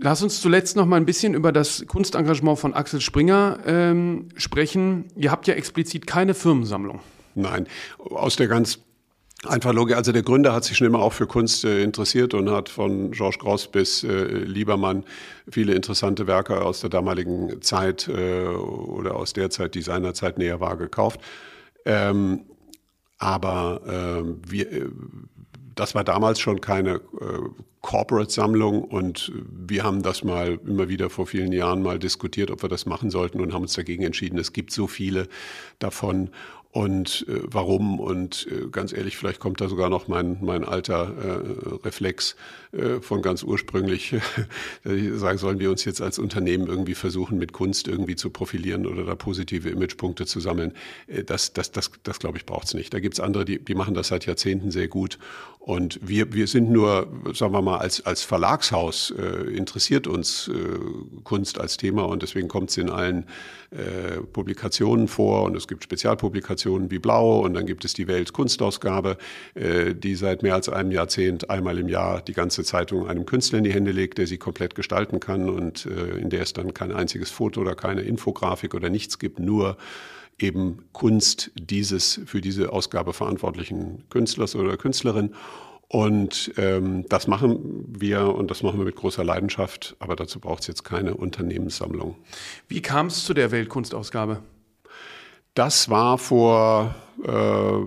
Lass uns zuletzt noch mal ein bisschen über das Kunstengagement von Axel Springer ähm, sprechen. Ihr habt ja explizit keine Firmensammlung. Nein, aus der ganz Einfach Logik. Also der Gründer hat sich schon immer auch für Kunst äh, interessiert und hat von Georges Gross bis äh, Liebermann viele interessante Werke aus der damaligen Zeit äh, oder aus der Zeit, die seinerzeit näher war, gekauft. Ähm, aber ähm, wir, äh, das war damals schon keine äh, Corporate-Sammlung und wir haben das mal immer wieder vor vielen Jahren mal diskutiert, ob wir das machen sollten und haben uns dagegen entschieden. Es gibt so viele davon und äh, warum. Und äh, ganz ehrlich, vielleicht kommt da sogar noch mein, mein alter äh, Reflex äh, von ganz ursprünglich, dass ich sagen, sollen wir uns jetzt als Unternehmen irgendwie versuchen, mit Kunst irgendwie zu profilieren oder da positive Imagepunkte zu sammeln. Äh, das, das, das, das glaube ich, braucht es nicht. Da gibt es andere, die, die machen das seit Jahrzehnten sehr gut. Und wir, wir sind nur, sagen wir mal, als, als Verlagshaus äh, interessiert uns äh, Kunst als Thema. Und deswegen kommt es in allen äh, Publikationen vor. Und es gibt Spezialpublikationen wie Blau. Und dann gibt es die Weltkunstausgabe, äh, die seit mehr als einem Jahrzehnt einmal im Jahr die ganze Zeitung einem Künstler in die Hände legt, der sie komplett gestalten kann. Und äh, in der es dann kein einziges Foto oder keine Infografik oder nichts gibt, nur eben Kunst dieses für diese Ausgabe verantwortlichen Künstlers oder Künstlerin. Und ähm, das machen wir und das machen wir mit großer Leidenschaft, aber dazu braucht es jetzt keine Unternehmenssammlung. Wie kam es zu der Weltkunstausgabe? Das war vor äh,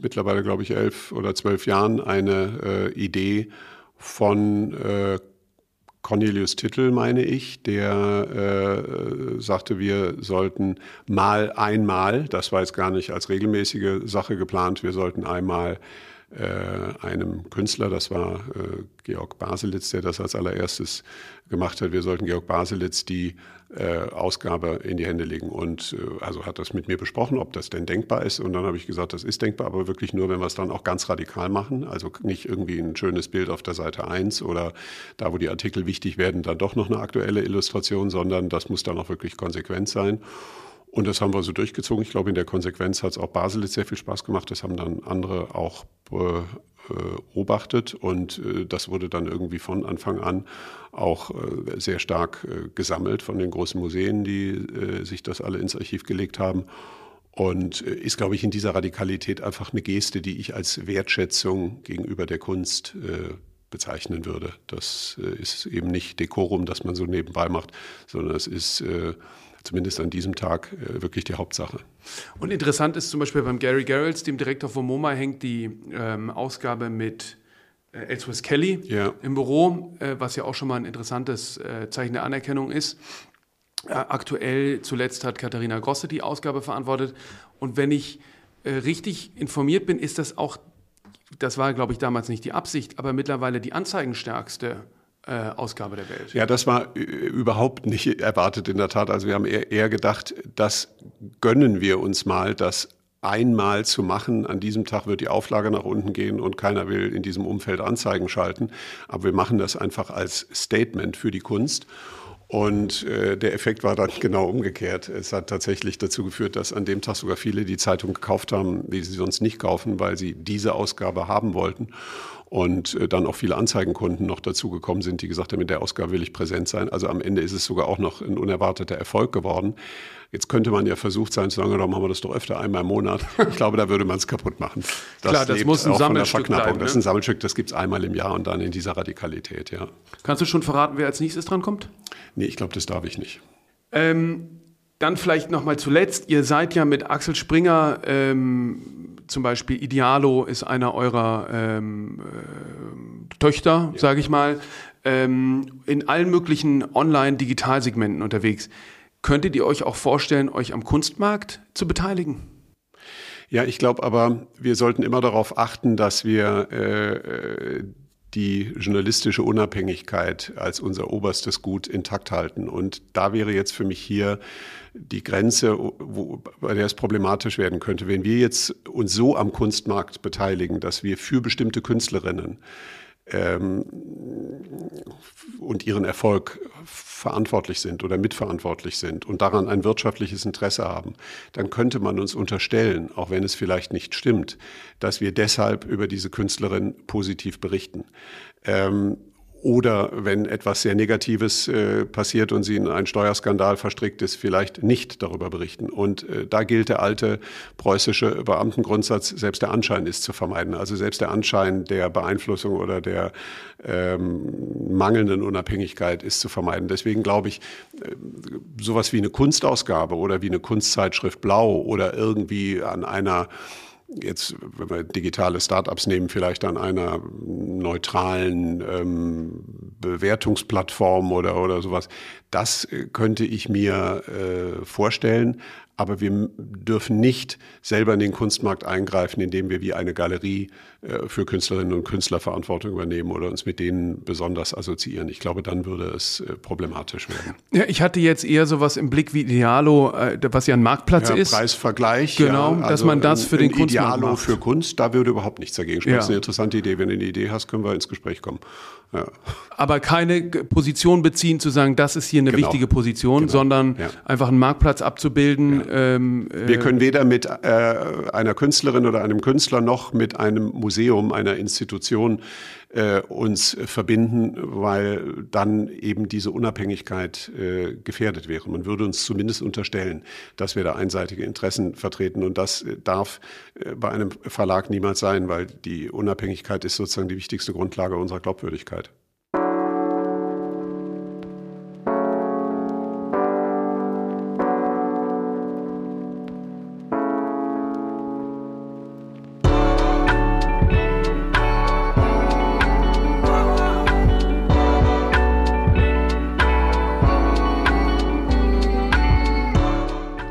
mittlerweile, glaube ich, elf oder zwölf Jahren eine äh, Idee von äh, Cornelius Tittel, meine ich, der äh, sagte, wir sollten mal einmal, das war jetzt gar nicht als regelmäßige Sache geplant, wir sollten einmal äh, einem Künstler, das war äh, Georg Baselitz, der das als allererstes gemacht hat. Wir sollten Georg Baselitz die äh, Ausgabe in die Hände legen. Und äh, also hat das mit mir besprochen, ob das denn denkbar ist. Und dann habe ich gesagt, das ist denkbar, aber wirklich nur, wenn wir es dann auch ganz radikal machen. Also nicht irgendwie ein schönes Bild auf der Seite 1 oder da, wo die Artikel wichtig werden, dann doch noch eine aktuelle Illustration, sondern das muss dann auch wirklich konsequent sein. Und das haben wir so durchgezogen. Ich glaube, in der Konsequenz hat es auch Baselitz sehr viel Spaß gemacht. Das haben dann andere auch äh, beobachtet und äh, das wurde dann irgendwie von Anfang an auch äh, sehr stark gesammelt von den großen Museen, die sich das alle ins Archiv gelegt haben. Und ist, glaube ich, in dieser Radikalität einfach eine Geste, die ich als Wertschätzung gegenüber der Kunst bezeichnen würde. Das ist eben nicht Dekorum, das man so nebenbei macht, sondern es ist zumindest an diesem Tag äh, wirklich die Hauptsache. Und interessant ist zum Beispiel beim Gary Gerrits, dem Direktor von MoMA, hängt die ähm, Ausgabe mit äh, Ellsworth Kelly ja. im Büro, äh, was ja auch schon mal ein interessantes äh, Zeichen der Anerkennung ist. Äh, aktuell zuletzt hat Katharina Grosse die Ausgabe verantwortet. Und wenn ich äh, richtig informiert bin, ist das auch, das war glaube ich damals nicht die Absicht, aber mittlerweile die anzeigenstärkste Ausgabe der Welt. Ja, das war äh, überhaupt nicht erwartet in der Tat. Also wir haben eher, eher gedacht, das gönnen wir uns mal, das einmal zu machen. An diesem Tag wird die Auflage nach unten gehen und keiner will in diesem Umfeld Anzeigen schalten. Aber wir machen das einfach als Statement für die Kunst. Und äh, der Effekt war dann genau umgekehrt. Es hat tatsächlich dazu geführt, dass an dem Tag sogar viele die Zeitung gekauft haben, die sie sonst nicht kaufen, weil sie diese Ausgabe haben wollten und äh, dann auch viele Anzeigenkunden noch dazugekommen sind, die gesagt haben, in der Ausgabe will ich präsent sein. Also am Ende ist es sogar auch noch ein unerwarteter Erfolg geworden. Jetzt könnte man ja versucht sein zu sagen, dann machen wir das doch öfter einmal im Monat. Ich glaube, da würde man es kaputt machen. Das Klar, das muss ein Sammelstück bleiben. Ne? Das ist ein Sammelstück, das gibt es einmal im Jahr und dann in dieser Radikalität, ja. Kannst du schon verraten, wer als nächstes dran kommt? Nee, ich glaube, das darf ich nicht. Ähm, dann vielleicht noch mal zuletzt, ihr seid ja mit Axel Springer ähm, zum Beispiel Idealo ist einer eurer ähm, äh, Töchter, ja. sage ich mal, ähm, in allen möglichen Online-Digitalsegmenten unterwegs. Könntet ihr euch auch vorstellen, euch am Kunstmarkt zu beteiligen? Ja, ich glaube aber, wir sollten immer darauf achten, dass wir äh, äh die journalistische Unabhängigkeit als unser oberstes Gut intakt halten. Und da wäre jetzt für mich hier die Grenze, wo, bei der es problematisch werden könnte. Wenn wir jetzt uns so am Kunstmarkt beteiligen, dass wir für bestimmte Künstlerinnen ähm, und ihren Erfolg verantwortlich sind oder mitverantwortlich sind und daran ein wirtschaftliches Interesse haben, dann könnte man uns unterstellen, auch wenn es vielleicht nicht stimmt, dass wir deshalb über diese Künstlerin positiv berichten. Ähm, oder wenn etwas sehr Negatives äh, passiert und sie in einen Steuerskandal verstrickt ist, vielleicht nicht darüber berichten. Und äh, da gilt der alte preußische Beamtengrundsatz, selbst der Anschein ist zu vermeiden. Also selbst der Anschein der Beeinflussung oder der ähm, mangelnden Unabhängigkeit ist zu vermeiden. Deswegen glaube ich, äh, sowas wie eine Kunstausgabe oder wie eine Kunstzeitschrift Blau oder irgendwie an einer jetzt, wenn wir digitale Startups nehmen, vielleicht an einer neutralen ähm, Bewertungsplattform oder, oder sowas. Das äh, könnte ich mir äh, vorstellen. Aber wir dürfen nicht selber in den Kunstmarkt eingreifen, indem wir wie eine Galerie äh, für Künstlerinnen und Künstler Verantwortung übernehmen oder uns mit denen besonders assoziieren. Ich glaube, dann würde es äh, problematisch werden. Ja, ich hatte jetzt eher sowas im Blick wie Idealo, äh, was ja ein Marktplatz ja, ist. Preisvergleich. Genau, ja, also dass man das für den Kunstmarkt Idealo macht. für Kunst, da würde überhaupt nichts dagegen sprechen. Ja. Das ist eine interessante Idee. Wenn du eine Idee hast, können wir ins Gespräch kommen. Ja. Aber keine Position beziehen, zu sagen, das ist hier eine genau. wichtige Position, genau. sondern einfach einen Marktplatz abzubilden. Ähm, äh Wir können weder mit äh, einer Künstlerin oder einem Künstler noch mit einem Museum, einer Institution äh, uns verbinden, weil dann eben diese Unabhängigkeit äh, gefährdet wäre. Man würde uns zumindest unterstellen, dass wir da einseitige Interessen vertreten und das äh, darf äh, bei einem Verlag niemals sein, weil die Unabhängigkeit ist sozusagen die wichtigste Grundlage unserer Glaubwürdigkeit.